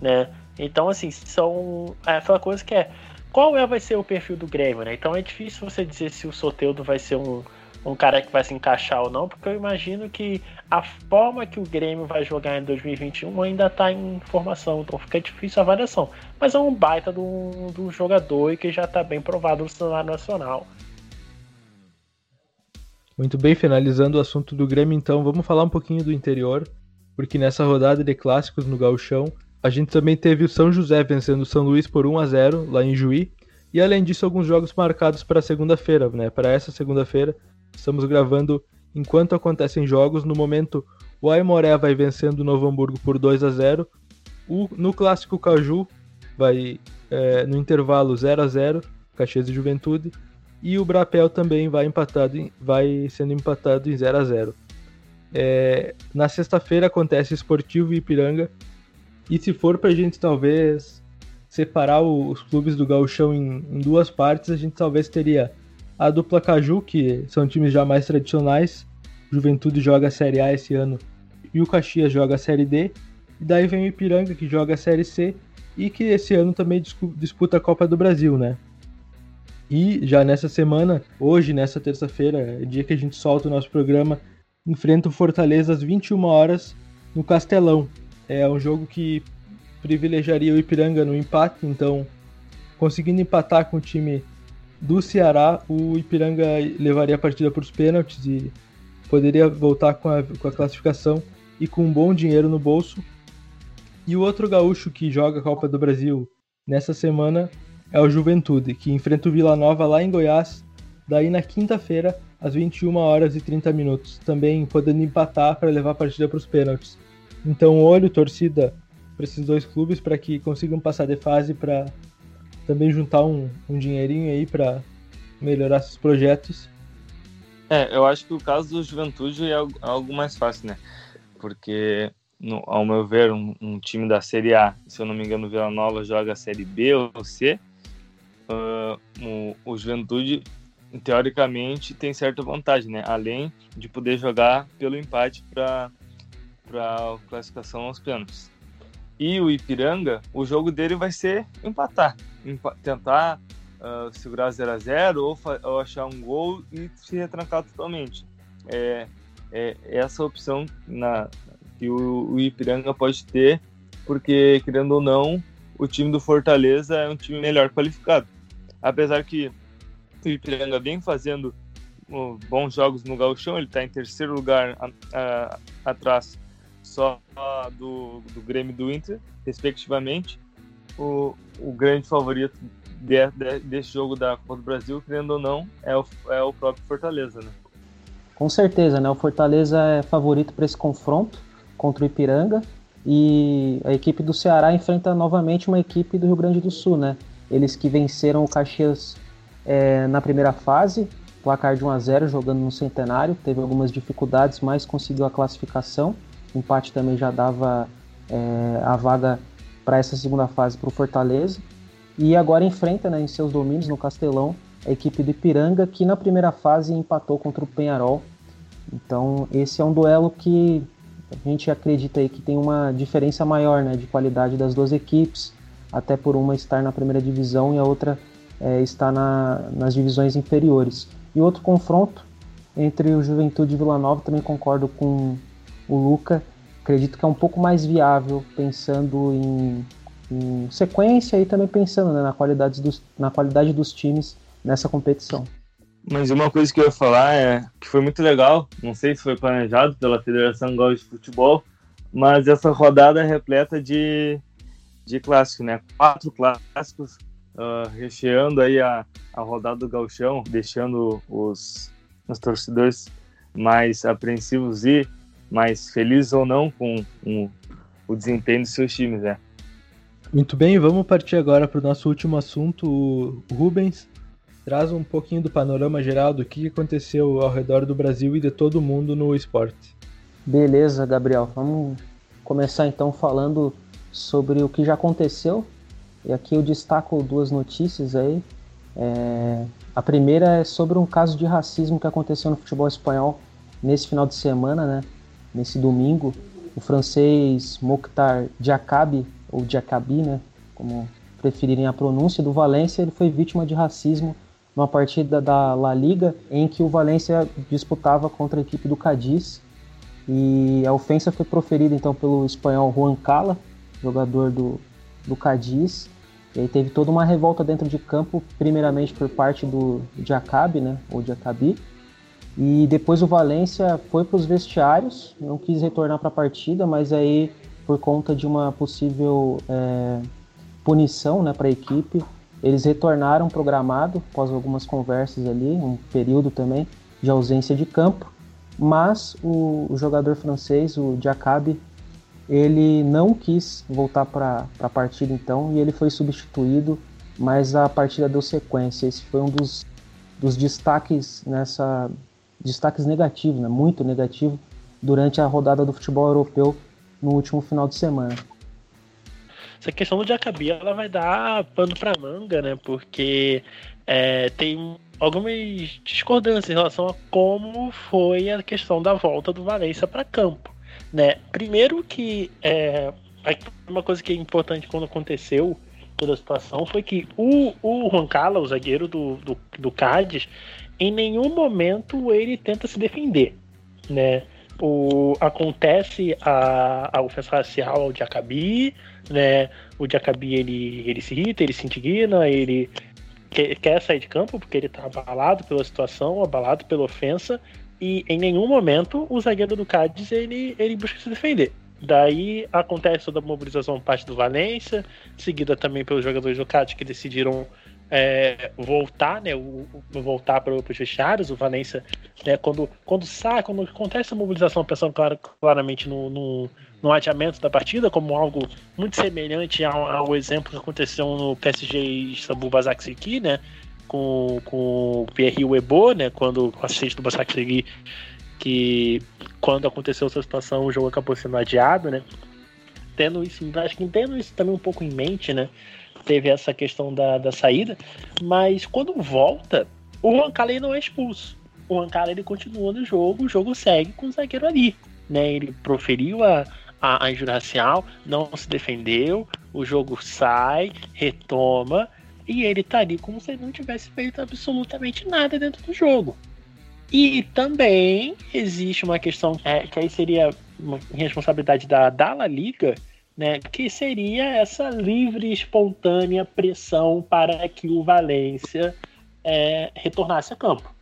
Né? Então, assim, são é aquela coisa que é qual é, vai ser o perfil do Grêmio, né? Então é difícil você dizer se o Soteudo vai ser um, um cara que vai se encaixar ou não, porque eu imagino que a forma que o Grêmio vai jogar em 2021 ainda está em formação, então fica difícil a avaliação. Mas é um baita do, do jogador e que já está bem provado no cenário nacional. Muito bem, finalizando o assunto do Grêmio, então vamos falar um pouquinho do interior, porque nessa rodada de clássicos no Gauchão, a gente também teve o São José vencendo o São Luís por 1 a 0 lá em Juí, e além disso alguns jogos marcados para segunda-feira, né? Para essa segunda-feira, estamos gravando enquanto acontecem jogos. No momento, o Aimoré vai vencendo o Novo Hamburgo por 2 a 0. O, no clássico Caju vai é, no intervalo 0 a 0 Caxias e Juventude e o Brapel também vai empatado, vai sendo empatado em 0 a 0. É, na sexta-feira acontece Esportivo e Ipiranga. E se for para a gente talvez separar os clubes do Gauchão em, em, duas partes, a gente talvez teria a dupla Caju, que são times já mais tradicionais. Juventude joga a Série A esse ano e o Caxias joga a Série D. E daí vem o Ipiranga, que joga a Série C e que esse ano também disputa a Copa do Brasil, né? E já nessa semana, hoje, nessa terça-feira, é dia que a gente solta o nosso programa, enfrenta o Fortaleza às 21 horas no Castelão. É um jogo que privilegiaria o Ipiranga no empate, então, conseguindo empatar com o time do Ceará, o Ipiranga levaria a partida para os pênaltis e poderia voltar com a, com a classificação e com um bom dinheiro no bolso. E o outro gaúcho que joga a Copa do Brasil nessa semana é o Juventude, que enfrenta o Vila Nova lá em Goiás, daí na quinta-feira, às 21 horas e 30 minutos, também podendo empatar para levar a partida para os pênaltis. Então, olho, torcida para esses dois clubes para que consigam passar de fase para também juntar um, um dinheirinho aí para melhorar seus projetos. É, eu acho que o caso do Juventude é algo mais fácil, né? Porque, no, ao meu ver, um, um, time da Série A, se eu não me engano, o Vila Nova joga a Série B ou C, uh, o, o Juventude, teoricamente, tem certa vantagem, né? Além de poder jogar pelo empate para a classificação aos pênaltis. E o Ipiranga, o jogo dele vai ser empatar, empa tentar uh, segurar 0 a 0 ou, ou, achar um gol e se retrancar totalmente. É, é essa opção na, que o, o Ipiranga pode ter, porque, querendo ou não, o time do Fortaleza é um time melhor qualificado apesar que o Ipiranga vem fazendo bons jogos no Gauchão, ele está em terceiro lugar atrás só do, do Grêmio do Inter, respectivamente. O, o grande favorito de, de, desse jogo da Copa do Brasil, querendo ou não, é o, é o próprio Fortaleza, né? Com certeza, né? O Fortaleza é favorito para esse confronto contra o Ipiranga e a equipe do Ceará enfrenta novamente uma equipe do Rio Grande do Sul, né? Eles que venceram o Caxias é, na primeira fase, placar de 1 a 0 jogando no Centenário, teve algumas dificuldades, mas conseguiu a classificação. O empate também já dava é, a vaga para essa segunda fase para o Fortaleza. E agora enfrenta né, em seus domínios no Castelão a equipe do Ipiranga, que na primeira fase empatou contra o Penharol. Então esse é um duelo que a gente acredita aí que tem uma diferença maior né, de qualidade das duas equipes até por uma estar na primeira divisão e a outra é, estar na, nas divisões inferiores. E outro confronto entre o Juventude e Vila Nova, também concordo com o Luca, acredito que é um pouco mais viável, pensando em, em sequência e também pensando né, na, qualidade dos, na qualidade dos times nessa competição. Mas uma coisa que eu ia falar é que foi muito legal, não sei se foi planejado pela Federação Gaúcha de Futebol, mas essa rodada é repleta de de clássico, né? Quatro clássicos uh, recheando aí a, a rodada do galchão, deixando os, os torcedores mais apreensivos e mais felizes ou não com um, o desempenho dos seus times, né? Muito bem, vamos partir agora para o nosso último assunto. O Rubens traz um pouquinho do panorama geral do que aconteceu ao redor do Brasil e de todo mundo no esporte. Beleza, Gabriel. Vamos começar então falando sobre o que já aconteceu. E aqui eu destaco duas notícias aí. É, a primeira é sobre um caso de racismo que aconteceu no futebol espanhol nesse final de semana, né? Nesse domingo, o francês Mokhtar Diakabi, ou Diakabi, né? Como preferirem a pronúncia, do Valência, ele foi vítima de racismo numa partida da La Liga em que o Valência disputava contra a equipe do Cadiz e a ofensa foi proferida então pelo espanhol Juan Cala, jogador do, do Cadiz. E aí teve toda uma revolta dentro de campo, primeiramente por parte do Jacabi, né, ou Jacabi, e depois o Valência foi para os vestiários, não quis retornar para a partida, mas aí por conta de uma possível é, punição né, para a equipe, eles retornaram programado após algumas conversas ali, um período também de ausência de campo, mas o, o jogador francês, o Jacabi, ele não quis voltar para a partida então e ele foi substituído, mas a partida deu sequência. Esse foi um dos, dos destaques nessa destaques negativos, né, muito negativo durante a rodada do futebol europeu no último final de semana. Essa questão do Jacabi ela vai dar pano para manga, né? Porque é, tem algumas discordâncias em relação a como foi a questão da volta do Valência para campo, né? Primeiro que é, uma coisa que é importante quando aconteceu toda a situação foi que o, o Juan Carlos, o zagueiro do, do, do Cádiz, em nenhum momento ele tenta se defender, né? O, acontece a, a ofensa racial ao Jacabi, né? O Jacabi ele, ele se irrita, ele se indigna, ele quer, quer sair de campo porque ele está abalado pela situação, abalado pela ofensa, e em nenhum momento o zagueiro do Cádiz ele, ele busca se defender. Daí acontece toda a mobilização parte do Valência, seguida também pelos jogadores do Cádiz que decidiram é, voltar, né, o, o voltar para os vestiários, o Valência, né, quando, quando sai, quando acontece a mobilização, pensando clar, claramente no, no, no, adiamento da partida, como algo muito semelhante ao, ao exemplo que aconteceu no PSG Istambul Basaksehir, né, com, com o Pierre Webo, né, quando o assistente do Basaksehir, que quando aconteceu essa situação o jogo acabou sendo adiado, né, tendo isso, acho que tendo isso também um pouco em mente, né, teve essa questão da, da saída, mas quando volta, o Rancalei não é expulso. O Rancalei ele continua no jogo, o jogo segue com o zagueiro ali. Né? Ele proferiu a, a, a injúria racial, não se defendeu, o jogo sai, retoma, e ele tá ali como se ele não tivesse feito absolutamente nada dentro do jogo. E também existe uma questão é, que aí seria uma responsabilidade da, da La Liga, né, que seria essa livre, espontânea pressão para que o Valência é, retornasse a campo.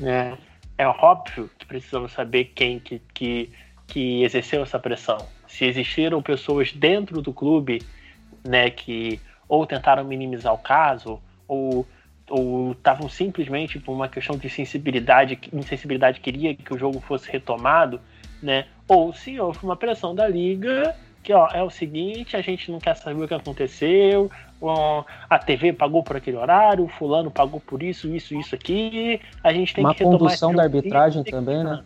Né? É óbvio que precisamos saber quem que, que, que exerceu essa pressão. Se existiram pessoas dentro do clube né, que ou tentaram minimizar o caso, ou ou estavam simplesmente por uma questão de sensibilidade, insensibilidade queria que o jogo fosse retomado, né? Ou se houve uma pressão da liga que ó, é o seguinte, a gente não quer saber o que aconteceu, ó, a TV pagou por aquele horário, o fulano pagou por isso, isso, isso aqui, a gente tem Uma que retomar condução da arbitragem também, né?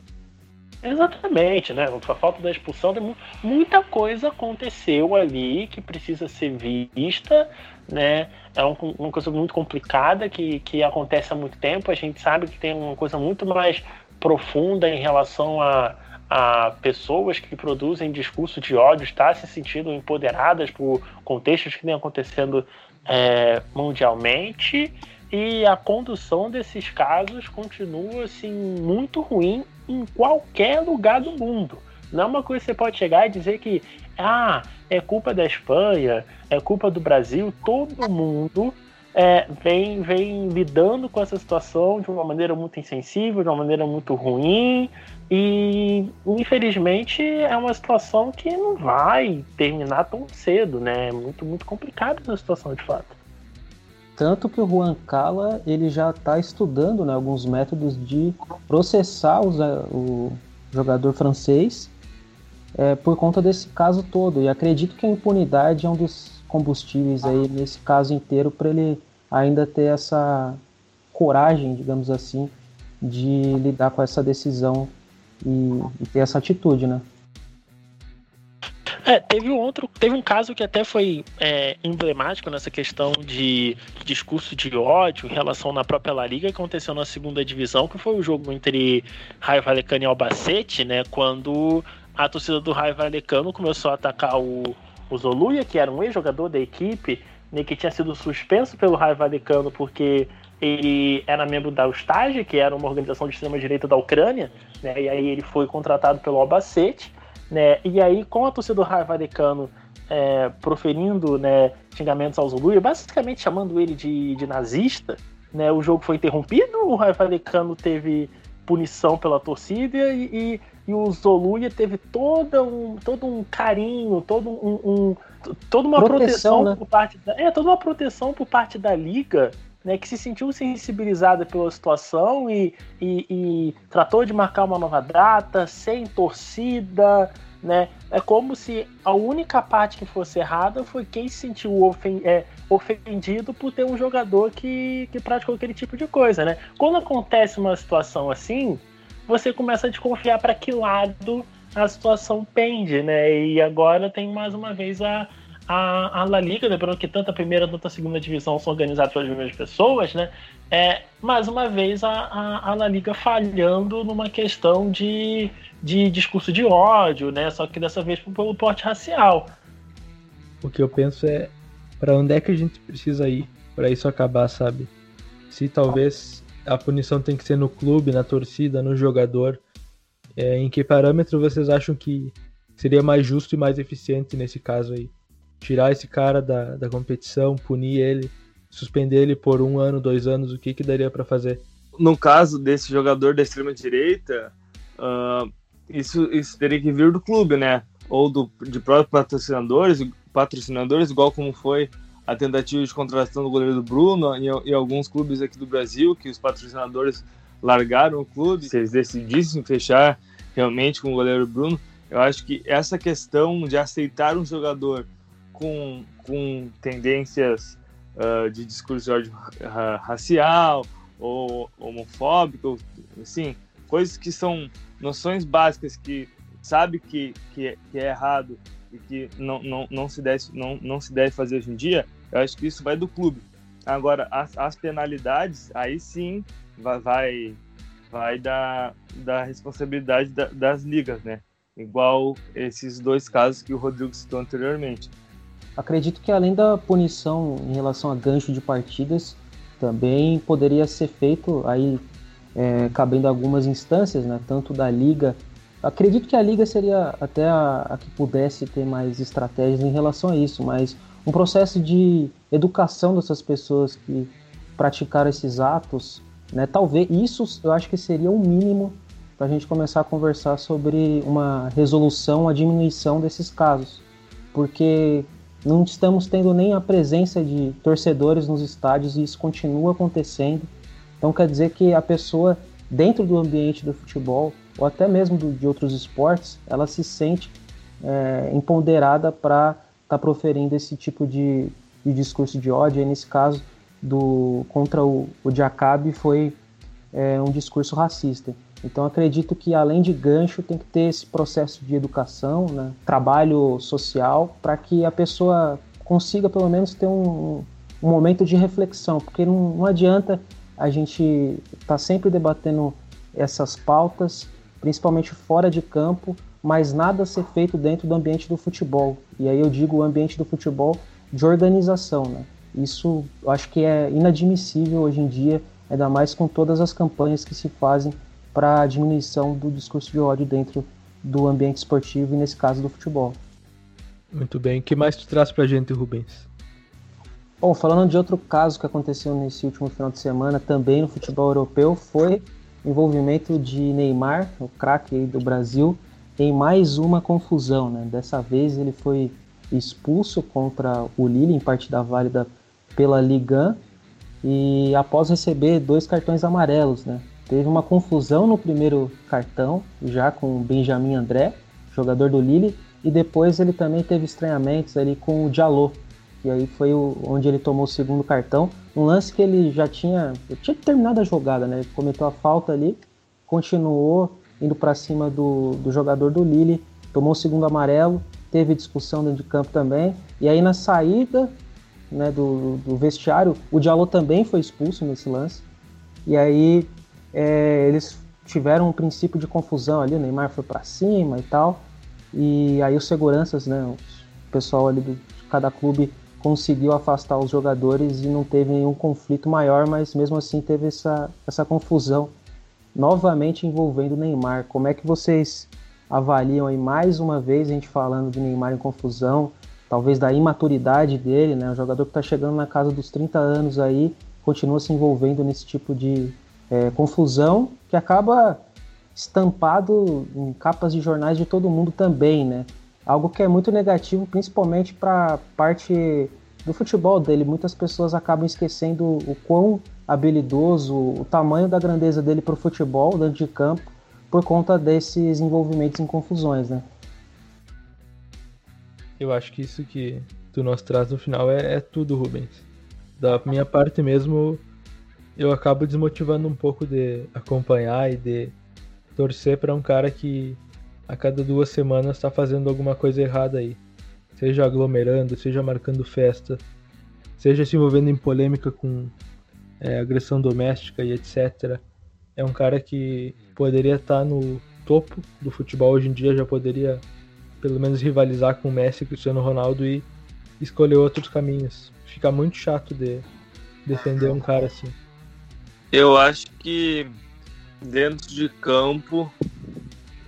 Exatamente, né? A falta da expulsão, muita coisa aconteceu ali que precisa ser vista, né? É uma coisa muito complicada que, que acontece há muito tempo. A gente sabe que tem uma coisa muito mais profunda em relação a, a pessoas que produzem discurso de ódio estar se sentindo empoderadas por contextos que vem acontecendo é, mundialmente e a condução desses casos continua assim muito ruim em qualquer lugar do mundo. Não é uma coisa que você pode chegar e dizer que ah, é culpa da Espanha, é culpa do Brasil, todo mundo é, vem, vem lidando com essa situação de uma maneira muito insensível, de uma maneira muito ruim, e infelizmente é uma situação que não vai terminar tão cedo, né? É muito, muito complicado essa situação de fato. Tanto que o Juan Cala ele já está estudando né, alguns métodos de processar os, o jogador francês é, por conta desse caso todo. E acredito que a impunidade é um dos combustíveis aí nesse caso inteiro para ele ainda ter essa coragem, digamos assim, de lidar com essa decisão e, e ter essa atitude, né? É, teve um outro, teve um caso que até foi é, emblemático nessa questão de discurso de ódio em relação na própria La Liga que aconteceu na segunda divisão, que foi o jogo entre Raio Valecano e Albacete, né? Quando a torcida do Raio Valecano começou a atacar o, o Zoluia, que era um ex-jogador da equipe, né, que tinha sido suspenso pelo Raio Valecano porque ele era membro da Ustage, que era uma organização de extrema-direita da Ucrânia, né? E aí ele foi contratado pelo Albacete, né? E aí, com a torcida do Vallecano é, proferindo né, xingamentos ao Zuluia, basicamente chamando ele de, de nazista, né? O jogo foi interrompido, o Vallecano teve punição pela torcida e, e, e o Zoluia teve todo um, todo um carinho, todo um, um toda uma proteção, proteção né? por parte da, é toda uma proteção por parte da liga né, que se sentiu sensibilizada pela situação e, e, e, tratou de marcar uma nova data, sem torcida, né? É como se a única parte que fosse errada foi quem se sentiu ofen é, ofendido por ter um jogador que, que praticou aquele tipo de coisa, né? Quando acontece uma situação assim, você começa a desconfiar para que lado a situação pende, né? E agora tem mais uma vez a, a, a La Liga, lembrando que tanto a primeira quanto a segunda divisão são organizadas pelas mesmas pessoas, né? É, mais uma vez a, a, a La Liga falhando numa questão de, de discurso de ódio, né? Só que dessa vez pelo porte racial. O que eu penso é para onde é que a gente precisa ir para isso acabar, sabe? Se talvez a punição tem que ser no clube, na torcida, no jogador, é, em que parâmetro vocês acham que seria mais justo e mais eficiente nesse caso aí? Tirar esse cara da, da competição, punir ele, suspender ele por um ano, dois anos, o que que daria para fazer? No caso desse jogador da extrema direita, uh, isso, isso teria que vir do clube, né? Ou do, de próprios patrocinadores, patrocinadores, igual como foi a tentativa de contratação do goleiro do Bruno e, e alguns clubes aqui do Brasil, que os patrocinadores largaram o clube, se eles decidissem fechar realmente com o goleiro Bruno, eu acho que essa questão de aceitar um jogador com, com tendências uh, de discurso de racial ou homofóbico, assim, coisas que são noções básicas que sabe que, que, é, que é errado e que não, não, não, se deve, não, não se deve fazer hoje em dia, eu acho que isso vai do clube. Agora, as, as penalidades, aí sim vai, vai, vai da, da responsabilidade da, das ligas, né? Igual esses dois casos que o Rodrigo citou anteriormente. Acredito que além da punição em relação a gancho de partidas, também poderia ser feito aí é, cabendo algumas instâncias, né, tanto da liga. Acredito que a liga seria até a, a, que pudesse ter mais estratégias em relação a isso, mas um processo de educação dessas pessoas que praticaram esses atos, né, talvez isso eu acho que seria o um mínimo para a gente começar a conversar sobre uma resolução, a diminuição desses casos, porque não estamos tendo nem a presença de torcedores nos estádios e isso continua acontecendo. Então quer dizer que a pessoa dentro do ambiente do futebol ou até mesmo do, de outros esportes, ela se sente é, empoderada para estar tá proferindo esse tipo de, de, discurso de ódio. E nesse caso do contra o, o Jacabe foi é, um discurso racista. Então acredito que além de gancho tem que ter esse processo de educação, né? trabalho social, para que a pessoa consiga pelo menos ter um, um momento de reflexão, porque não, não adianta a gente estar tá sempre debatendo essas pautas, principalmente fora de campo, mas nada ser feito dentro do ambiente do futebol. E aí eu digo o ambiente do futebol de organização, né? Isso eu acho que é inadmissível hoje em dia, ainda mais com todas as campanhas que se fazem para a diminuição do discurso de ódio dentro do ambiente esportivo e nesse caso do futebol. Muito bem. O que mais tu traz para a gente, Rubens? Bom, falando de outro caso que aconteceu nesse último final de semana, também no futebol europeu, foi o envolvimento de Neymar, o craque do Brasil, em mais uma confusão. Né? Dessa vez ele foi expulso contra o Lille em partida válida pela Liga e após receber dois cartões amarelos, né? Teve uma confusão no primeiro cartão, já com o Benjamin André, jogador do Lille, e depois ele também teve estranhamentos ali com o Diallo, e aí foi o, onde ele tomou o segundo cartão. Um lance que ele já tinha, tinha terminado a jogada, né? Ele cometeu a falta ali, continuou indo para cima do, do jogador do Lille, tomou o segundo amarelo, teve discussão dentro de campo também, e aí na saída né, do, do vestiário, o Diallo também foi expulso nesse lance, e aí é, eles tiveram um princípio de confusão ali, o Neymar foi para cima e tal, e aí os seguranças, né, o pessoal ali de cada clube conseguiu afastar os jogadores e não teve nenhum conflito maior, mas mesmo assim teve essa, essa confusão novamente envolvendo o Neymar. Como é que vocês avaliam aí mais uma vez a gente falando de Neymar em confusão, talvez da imaturidade dele, né? Um jogador que está chegando na casa dos 30 anos aí, continua se envolvendo nesse tipo de é, confusão que acaba estampado em capas de jornais de todo mundo também, né? Algo que é muito negativo, principalmente para parte do futebol dele. Muitas pessoas acabam esquecendo o quão habilidoso, o tamanho da grandeza dele para o futebol dentro de campo, por conta desses envolvimentos em confusões, né? Eu acho que isso que tu nos traz no final é, é tudo, Rubens. Da minha parte mesmo, eu acabo desmotivando um pouco de acompanhar e de torcer para um cara que a cada duas semanas está fazendo alguma coisa errada aí. Seja aglomerando, seja marcando festa, seja se envolvendo em polêmica com é, agressão doméstica e etc. É um cara que poderia estar tá no topo do futebol hoje em dia, já poderia pelo menos rivalizar com o Messi Cristiano Ronaldo e escolher outros caminhos. Fica muito chato de defender um cara assim. Eu acho que dentro de campo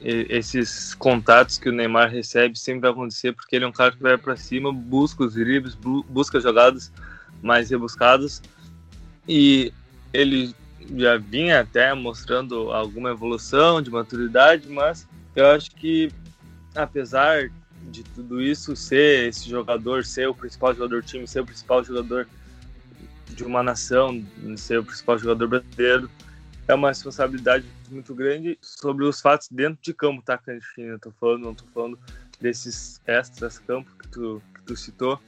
esses contatos que o Neymar recebe sempre vai acontecer porque ele é um cara que vai para cima, busca os dribles, busca jogadas mais rebuscadas. E ele já vinha até mostrando alguma evolução de maturidade, mas eu acho que apesar de tudo isso ser esse jogador, ser o principal jogador do time, ser o principal jogador de uma nação, ser o principal jogador brasileiro, é uma responsabilidade muito grande sobre os fatos dentro de campo, tá, Cantinho? Eu tô falando, não tô falando desses extras campo que tu, que tu citou.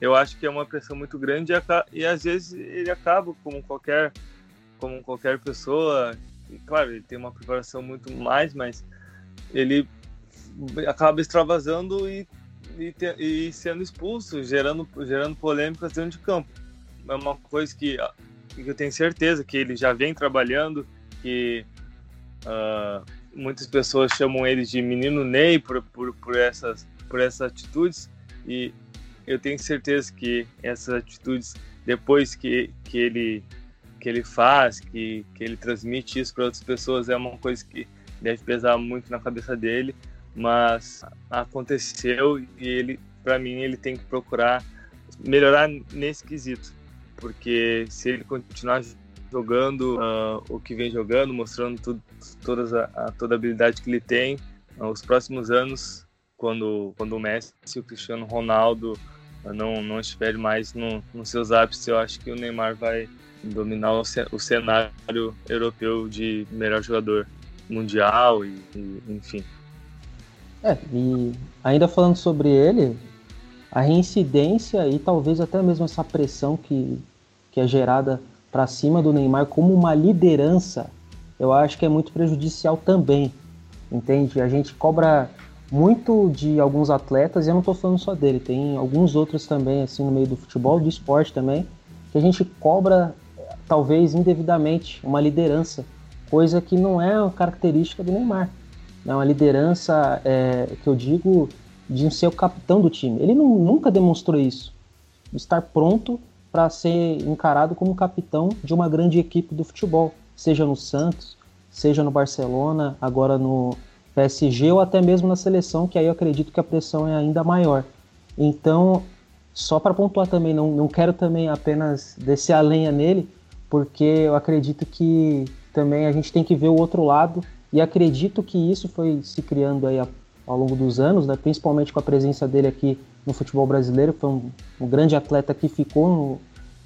Eu acho que é uma pressão muito grande e, e às vezes ele acaba como qualquer como qualquer pessoa. E, claro, ele tem uma preparação muito mais, mas ele acaba extravasando e, e, te, e sendo expulso, gerando, gerando polêmicas dentro de campo. É uma coisa que que eu tenho certeza que ele já vem trabalhando, que uh, muitas pessoas chamam ele de menino Ney por, por, por, essas, por essas atitudes, e eu tenho certeza que essas atitudes, depois que, que, ele, que ele faz, que, que ele transmite isso para outras pessoas, é uma coisa que deve pesar muito na cabeça dele, mas aconteceu e ele, para mim, ele tem que procurar melhorar nesse quesito porque se ele continuar jogando uh, o que vem jogando, mostrando tudo, todas a, a, toda a habilidade que ele tem, uh, os próximos anos, quando, quando o Messi e o Cristiano Ronaldo uh, não, não estiverem mais no, nos seus ápices, eu acho que o Neymar vai dominar o, o cenário europeu de melhor jogador mundial e, e enfim. É, e ainda falando sobre ele, a reincidência e talvez até mesmo essa pressão que, que é gerada para cima do Neymar como uma liderança, eu acho que é muito prejudicial também. Entende? A gente cobra muito de alguns atletas, e eu não estou falando só dele, tem alguns outros também, assim, no meio do futebol, do esporte também, que a gente cobra, talvez indevidamente, uma liderança, coisa que não é uma característica do Neymar. É uma liderança é, que eu digo de ser o capitão do time. Ele não, nunca demonstrou isso. Estar pronto para ser encarado como capitão de uma grande equipe do futebol, seja no Santos, seja no Barcelona, agora no PSG ou até mesmo na seleção, que aí eu acredito que a pressão é ainda maior. Então, só para pontuar também, não, não quero também apenas descer a lenha nele, porque eu acredito que também a gente tem que ver o outro lado e acredito que isso foi se criando aí ao longo dos anos, né, principalmente com a presença dele aqui no futebol brasileiro. Foi um, um grande atleta que ficou no,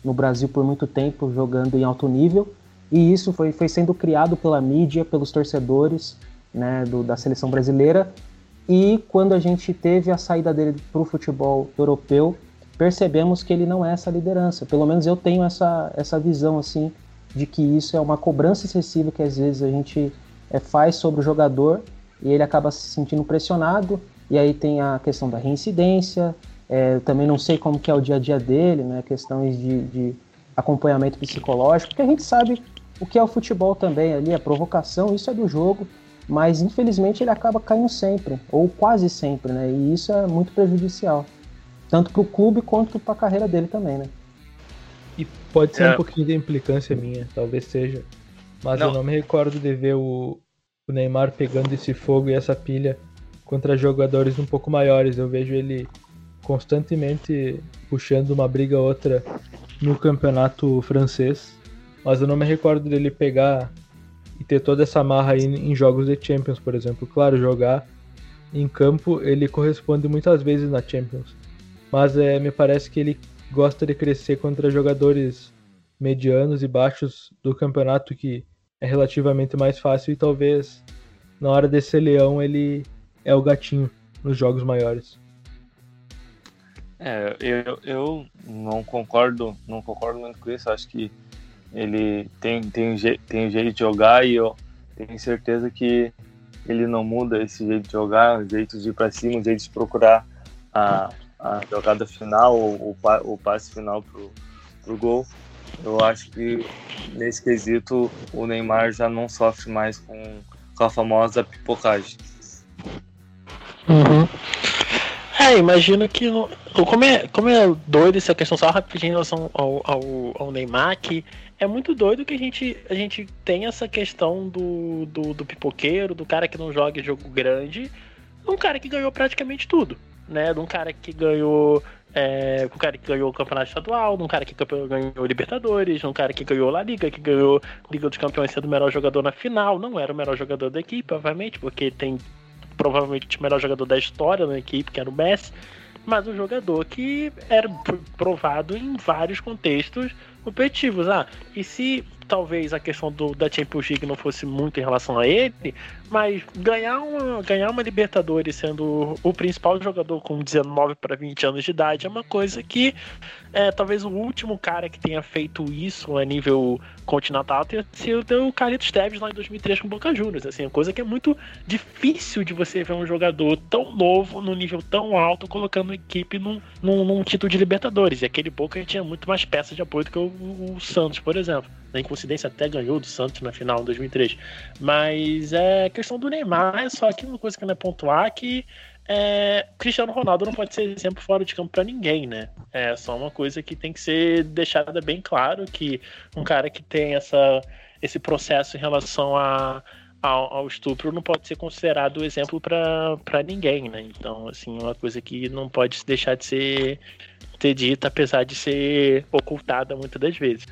no, Brasil por muito tempo jogando em alto nível. E isso foi, foi sendo criado pela mídia, pelos torcedores né, do, da seleção brasileira. E quando a gente teve a saída dele para o futebol europeu, percebemos que ele não é essa liderança. Pelo menos eu tenho essa, essa visão assim de que isso é uma cobrança excessiva que às vezes a gente é, faz sobre o jogador e ele acaba se sentindo pressionado. E aí tem a questão da reincidência. É, eu também não sei como que é o dia a dia dele, né? Questões de, de acompanhamento psicológico, porque a gente sabe o que é o futebol também ali, a provocação, isso é do jogo, mas infelizmente ele acaba caindo sempre, ou quase sempre, né? E isso é muito prejudicial. tanto para o clube quanto para a carreira dele também, né? E pode ser É. um pouquinho de implicância minha, talvez seja. Mas Não. eu não me recordo de ver o, o Neymar pegando esse fogo e essa pilha contra jogadores um pouco maiores. Eu vejo ele constantemente puxando uma briga ou outra no campeonato francês. Mas eu não me recordo dele pegar e ter toda essa marra aí em jogos de Champions, por exemplo. Claro, jogar em campo ele corresponde muitas vezes na Champions. Mas é, me parece que ele gosta de crescer contra jogadores medianos e baixos do campeonato que é relativamente mais fácil e talvez na hora de ser leão ele é o gatinho nos jogos maiores. É, eu, eu não concordo, não concordo muito com isso. Acho que ele tem, tem, tem jeito de jogar e eu tenho certeza que ele não muda esse jeito de jogar, o jeito de ir para cima, o jeito de procurar a, a jogada final, o, o passe final pro, pro gol. Eu acho que nesse quesito o Neymar já não sofre mais com, com a famosa pipocagem. Uhum. É, imagino que. no- Como é, como é doido essa questão, só rapidinho em relação ao, ao, ao Neymar, que é muito doido que a gente, a gente tem essa questão do, do, do pipoqueiro, do cara que não joga jogo grande, um cara que ganhou praticamente tudo. Né, de um cara que ganhou. É, um cara que ganhou o campeonato estadual, um cara que ganhou Libertadores, um cara que ganhou La Liga, que ganhou Liga dos Campeões sendo o melhor jogador na final. Não era o melhor jogador da equipe, obviamente, porque tem provavelmente o melhor jogador da história na equipe, que era o Messi, mas um jogador que era provado em vários contextos competitivos. Ah, e se talvez a questão do, da Champions League não fosse muito em relação a ele, mas ganhar uma, ganhar uma Libertadores sendo o principal jogador com 19 para 20 anos de idade é uma coisa que é, talvez o último cara que tenha feito isso a nível continental tenha sido o Carlitos Teves lá em 2003 com o Boca Juniors. Assim, uma coisa que é muito difícil de você ver um jogador tão novo, num nível tão alto, colocando a equipe num, num, num título de Libertadores. E aquele Boca tinha muito mais peças de apoio do que o, o Santos, por exemplo. Na coincidência até ganhou do Santos na final em 2003. Mas é questão do Neymar, é só que uma coisa que não é pontuar que é, Cristiano Ronaldo não pode ser exemplo fora de campo para ninguém, né? É só uma coisa que tem que ser deixada bem claro que um cara que tem essa, esse processo em relação a, ao, ao estupro não pode ser considerado exemplo para ninguém, né? Então, assim, é uma coisa que não pode deixar de ser ter dita, apesar de ser ocultada muitas das vezes.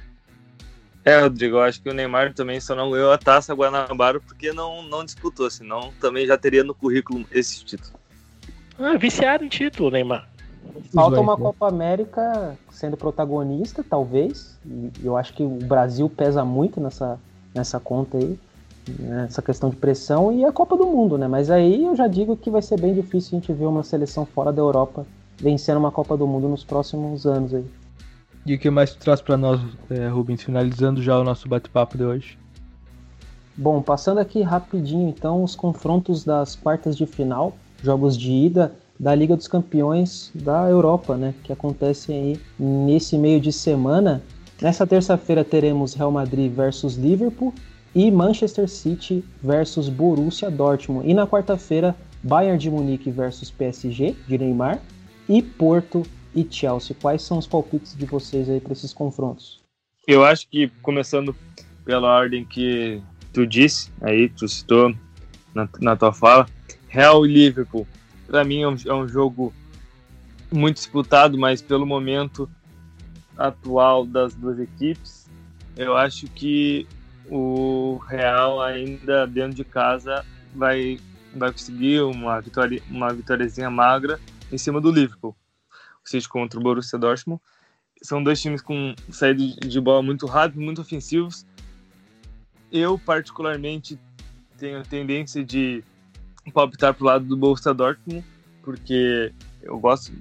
É, Rodrigo, eu acho que o Neymar também só não ganhou a taça Guanabara porque não, não disputou, senão também já teria no currículo esse título. Ah, viciado em título, Neymar. Falta uma né? Copa América sendo protagonista, talvez. E eu acho que o Brasil pesa muito nessa, nessa conta aí, nessa questão de pressão, e a Copa do Mundo, né? Mas aí eu já digo que vai ser bem difícil a gente ver uma seleção fora da Europa vencendo uma Copa do Mundo nos próximos anos aí. E o que mais traz pra nós, é, Rubens, finalizando já o nosso bate-papo de hoje? Bom, passando aqui rapidinho então os confrontos das quartas de final, jogos de ida da Liga dos Campeões da Europa, né, que acontecem aí nesse meio de semana. Nessa terça-feira teremos Real Madrid versus Liverpool e Manchester City versus Borussia Dortmund. E na quarta-feira Bayern de Munique versus PSG de Neymar e Porto e Chelsea. Quais são os palpites de vocês aí para esses confrontos? Eu acho que, começando pela ordem que tu disse, aí tu citou na, na tua fala, Real e Liverpool, para mim é um, é um jogo muito disputado, mas pelo momento atual das duas equipes, eu acho que o Real ainda dentro de casa vai, vai conseguir uma vitória, uma vitóriazinha magra em cima do Liverpool, contra o Borussia Dortmund. São dois times com saída de bola muito rápido, muito ofensivos. Eu, particularmente, tenho a tendência de palpitar para o lado do Borussia Dortmund, porque eu gosto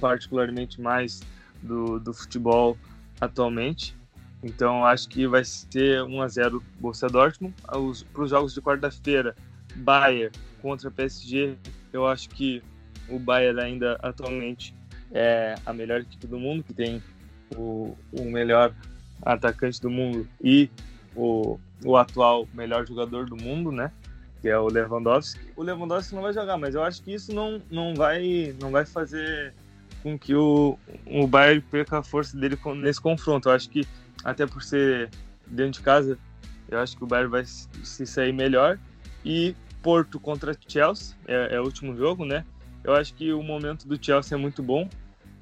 particularmente mais do, do futebol atualmente. Então, acho que vai ser 1 a 0 Borussia Dortmund. Para os jogos de quarta-feira, Bayern contra PSG, eu acho que o Bayern ainda atualmente é a melhor equipe do mundo, que tem o, o melhor atacante do mundo e o, o atual melhor jogador do mundo, né? Que é o Lewandowski. O Lewandowski não vai jogar, mas eu acho que isso não, não, vai, não vai fazer com que o, o Bayern perca a força dele nesse confronto. Eu acho que, até por ser dentro de casa, eu acho que o Bayern vai se sair melhor. E Porto contra Chelsea, é, é o último jogo, né? Eu acho que o momento do Chelsea é muito bom,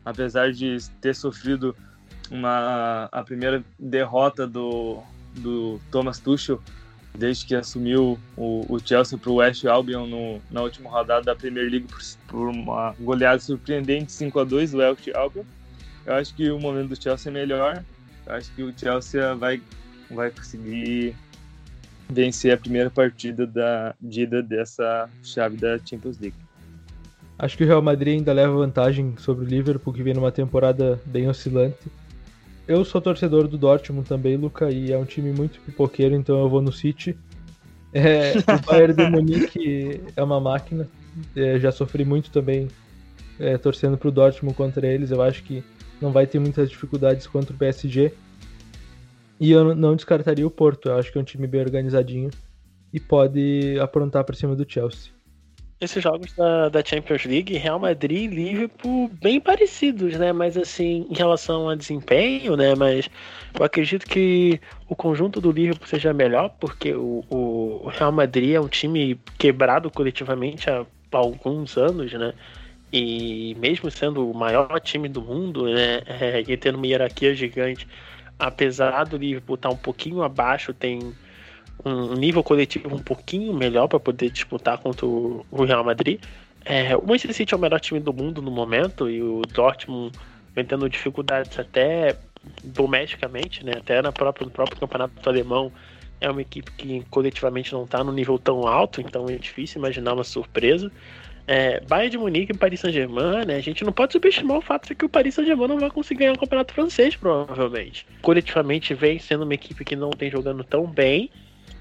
apesar de ter sofrido uma, a primeira derrota do, do Thomas Tuchel desde que assumiu o, o Chelsea para o West Albion no, na última rodada da Premier League por, por uma goleada surpreendente 5 a 2 do West Albion. Eu acho que o momento do Chelsea é melhor. Eu acho que o Chelsea vai, vai conseguir vencer a primeira partida da ida dessa chave da Champions League. Acho que o Real Madrid ainda leva vantagem sobre o Liverpool, que vem numa temporada bem oscilante. Eu sou torcedor do Dortmund também, Luca, e é um time muito pipoqueiro, então eu vou no City. É, o Bayern de Munique é uma máquina. É, já sofri muito também é, torcendo pro Dortmund contra eles. Eu acho que não vai ter muitas dificuldades contra o PSG. E eu não descartaria o Porto. Eu acho que é um time bem organizadinho e pode aprontar para cima do Chelsea. Esses jogos da, da Champions League, Real Madrid e Liverpool bem parecidos, né? Mas assim, em relação a desempenho, né? Mas eu acredito que o conjunto do Liverpool seja melhor, porque o, o Real Madrid é um time quebrado coletivamente há alguns anos, né? E mesmo sendo o maior time do mundo, né? É, e tendo uma hierarquia gigante, apesar do Liverpool estar um pouquinho abaixo, tem um nível coletivo um pouquinho melhor para poder disputar contra o Real Madrid. É, o Manchester City é o melhor time do mundo no momento e o Dortmund vem tendo dificuldades até domesticamente, né? Até na própria, no próprio campeonato alemão é uma equipe que coletivamente não está no nível tão alto, então é difícil imaginar uma surpresa. É, Bayern de Munique e Paris Saint-Germain, né? A gente não pode subestimar o fato de que o Paris Saint-Germain não vai conseguir ganhar o campeonato francês, provavelmente. Coletivamente vem sendo uma equipe que não tem jogando tão bem.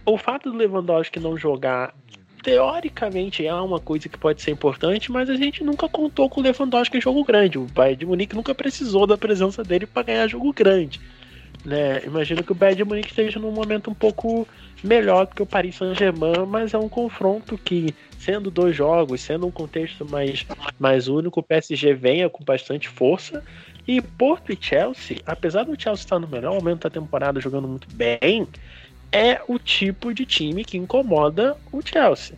O fato do Lewandowski não jogar, teoricamente, é uma coisa que pode ser importante, mas a gente nunca contou com o Lewandowski em jogo grande. O Bayern de Munique nunca precisou da presença dele para ganhar jogo grande. Né? Imagino que o Bayern de Munique esteja num momento um pouco melhor do que o Paris Saint-Germain, mas é um confronto que, sendo dois jogos, sendo um contexto mais, mais único, o PSG venha com bastante força. E Porto e Chelsea, apesar do Chelsea estar no melhor momento da temporada jogando muito bem, é o tipo de time que incomoda o Chelsea.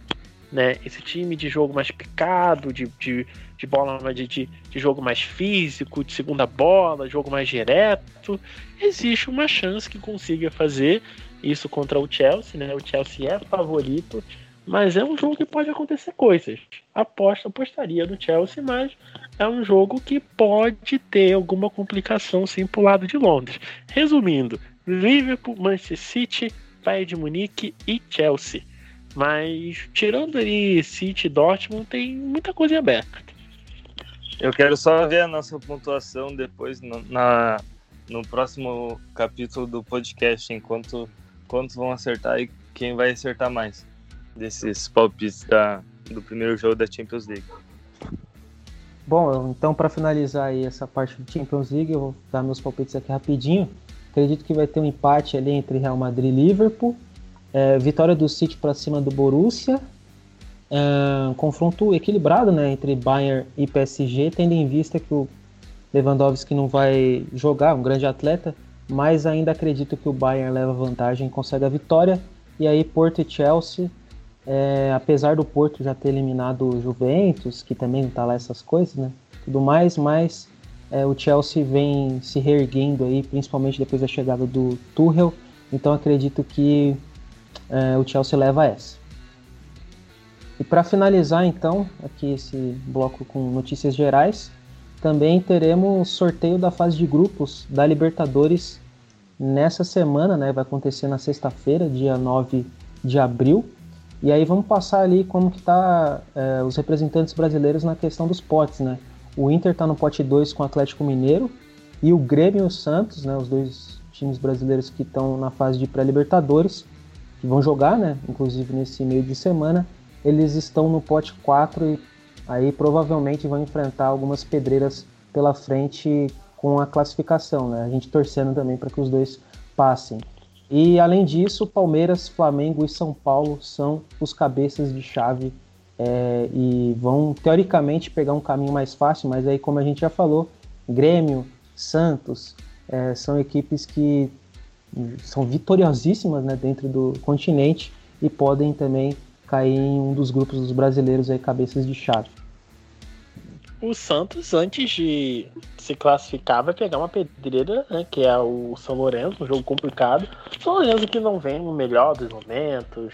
Né? Esse time de jogo mais picado, de, de, de bola de, de, de, jogo mais físico, de segunda bola, jogo mais direto. Existe uma chance que consiga fazer isso contra o Chelsea, né? O Chelsea é favorito, mas é um jogo que pode acontecer coisas. Aposta, apostaria no Chelsea, mas é um jogo que pode ter alguma complicação sim pro lado de Londres. Resumindo, Liverpool, Manchester City, Bayern de Munique e Chelsea. Mas tirando ali City e Dortmund, tem muita coisa em aberto. Eu quero só ver a nossa pontuação depois no, na, no próximo capítulo do podcast, enquanto quantos vão acertar e quem vai acertar mais desses palpites da, do primeiro jogo da Champions League. Bom, então para finalizar aí essa parte do Champions League, eu vou dar meus palpites aqui rapidinho. Acredito que vai ter um empate ali entre Real Madrid e Liverpool. É, vitória do City para cima do Borussia. É, confronto equilibrado né, entre Bayern e PSG, tendo em vista que o Lewandowski não vai jogar, um grande atleta, mas ainda acredito que o Bayern leva vantagem e consegue a vitória. E aí Porto e Chelsea, é, apesar do Porto já ter eliminado o Juventus, que também não tá lá essas coisas, né? Tudo mais, mas é, o Chelsea vem se reerguendo aí, principalmente depois da chegada do Tuchel. Então acredito que é, o Chelsea leva essa. E para finalizar então aqui esse bloco com notícias gerais, também teremos sorteio da fase de grupos da Libertadores nessa semana, né? Vai acontecer na sexta-feira, dia 9 de abril. E aí vamos passar ali como que tá é, os representantes brasileiros na questão dos potes, né? O Inter está no pote 2 com o Atlético Mineiro e o Grêmio e o Santos, né, os dois times brasileiros que estão na fase de pré-libertadores, que vão jogar, né, inclusive nesse meio de semana, eles estão no pote 4 e aí provavelmente vão enfrentar algumas pedreiras pela frente com a classificação, né? A gente torcendo também para que os dois passem. E além disso, Palmeiras, Flamengo e São Paulo são os cabeças de chave é, e vão teoricamente pegar um caminho mais fácil, mas aí, como a gente já falou, Grêmio, Santos é, são equipes que são vitoriosíssimas né, dentro do continente e podem também cair em um dos grupos dos brasileiros aí, cabeças de chave. O Santos, antes de se classificar, vai pegar uma pedreira, né, que é o São Lourenço, um jogo complicado. São Lourenço que não vem no melhor dos momentos,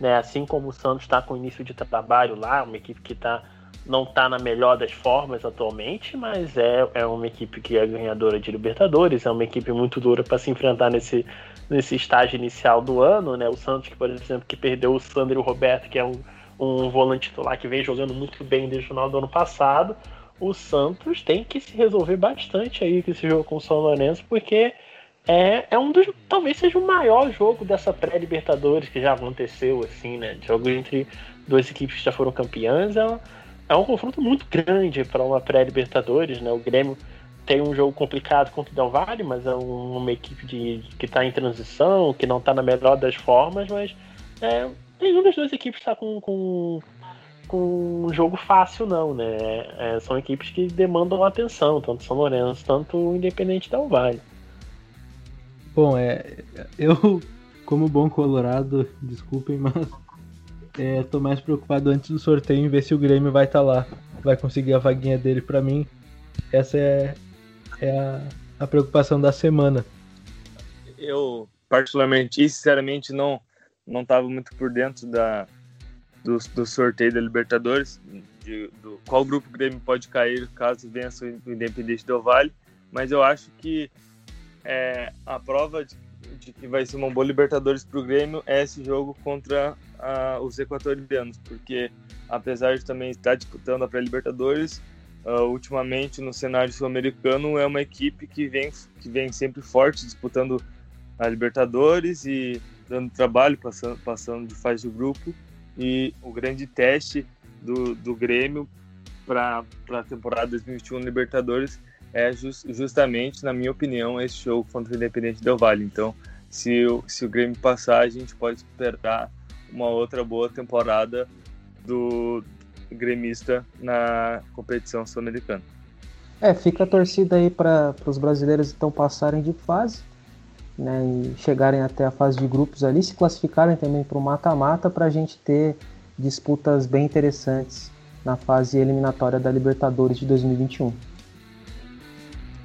né, assim como o Santos está com início de trabalho lá, uma equipe que tá, não está na melhor das formas atualmente, mas é, é uma equipe que é ganhadora de Libertadores, é uma equipe muito dura para se enfrentar nesse, nesse estágio inicial do ano. Né, o Santos, que, por exemplo, que perdeu o Sandro Roberto, que é um um volante titular que vem jogando muito bem desde o final do ano passado. O Santos tem que se resolver bastante aí com esse jogo com o São Lourenço, porque é, é um dos. Talvez seja o maior jogo dessa pré-Libertadores que já aconteceu, assim, né? Jogo entre duas equipes que já foram campeãs. É um, é um confronto muito grande para uma pré-Libertadores, né? O Grêmio tem um jogo complicado contra o Del Valle, mas é uma equipe de, que está em transição, que não está na melhor das formas, mas é, nenhuma das duas equipes está com, com, com um jogo fácil, não, né? É, são equipes que demandam atenção, tanto São Lourenço, tanto o Independente Del Vale. Bom, é, eu, como bom colorado, desculpem, mas é, tô mais preocupado antes do sorteio em ver se o Grêmio vai estar tá lá, vai conseguir a vaguinha dele para mim. Essa é, é a, a preocupação da semana. Eu, particularmente e sinceramente, não não estava muito por dentro da, do, do sorteio da Libertadores, de, do qual grupo o Grêmio pode cair caso vença o Independente do Vale, mas eu acho que é, a prova de, de, que vai ser uma boa Libertadores para o Grêmio é esse jogo contra a, os equatorianos, porque apesar de também estar disputando a pré-Libertadores, uh, ultimamente no cenário sul-americano é uma equipe que vem, que vem sempre forte disputando a Libertadores e dando trabalho, passando, passando de fase de grupo. E o grande teste do, do Grêmio para a temporada 2021 Libertadores é just, justamente, na minha opinião, esse jogo contra o Independente Del Vale. Então, se o, se o Grêmio passar, a gente pode esperar uma outra boa temporada do gremista na competição sul-americana. É, fica a torcida aí para os brasileiros então passarem de fase né, e chegarem até a fase de grupos ali, se classificarem também para o mata-mata para a gente ter disputas bem interessantes na fase eliminatória da Libertadores de 2021.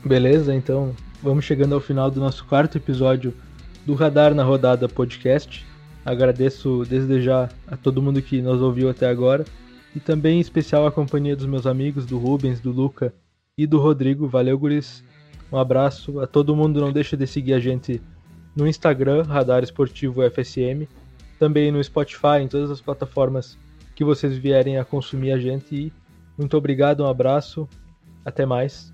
Beleza, então vamos chegando ao final do nosso quarto episódio do Radar na Rodada Podcast. Agradeço desde já a todo mundo que nos ouviu até agora e também em especial a companhia dos meus amigos, do Rubens, do Luca e do Rodrigo. Valeu, guris! Um abraço a todo mundo. Não deixa de seguir a gente no Instagram, Radar Esportivo FSM. Também no Spotify, em todas as plataformas que vocês vierem a consumir a gente. E muito obrigado, um abraço. Até mais.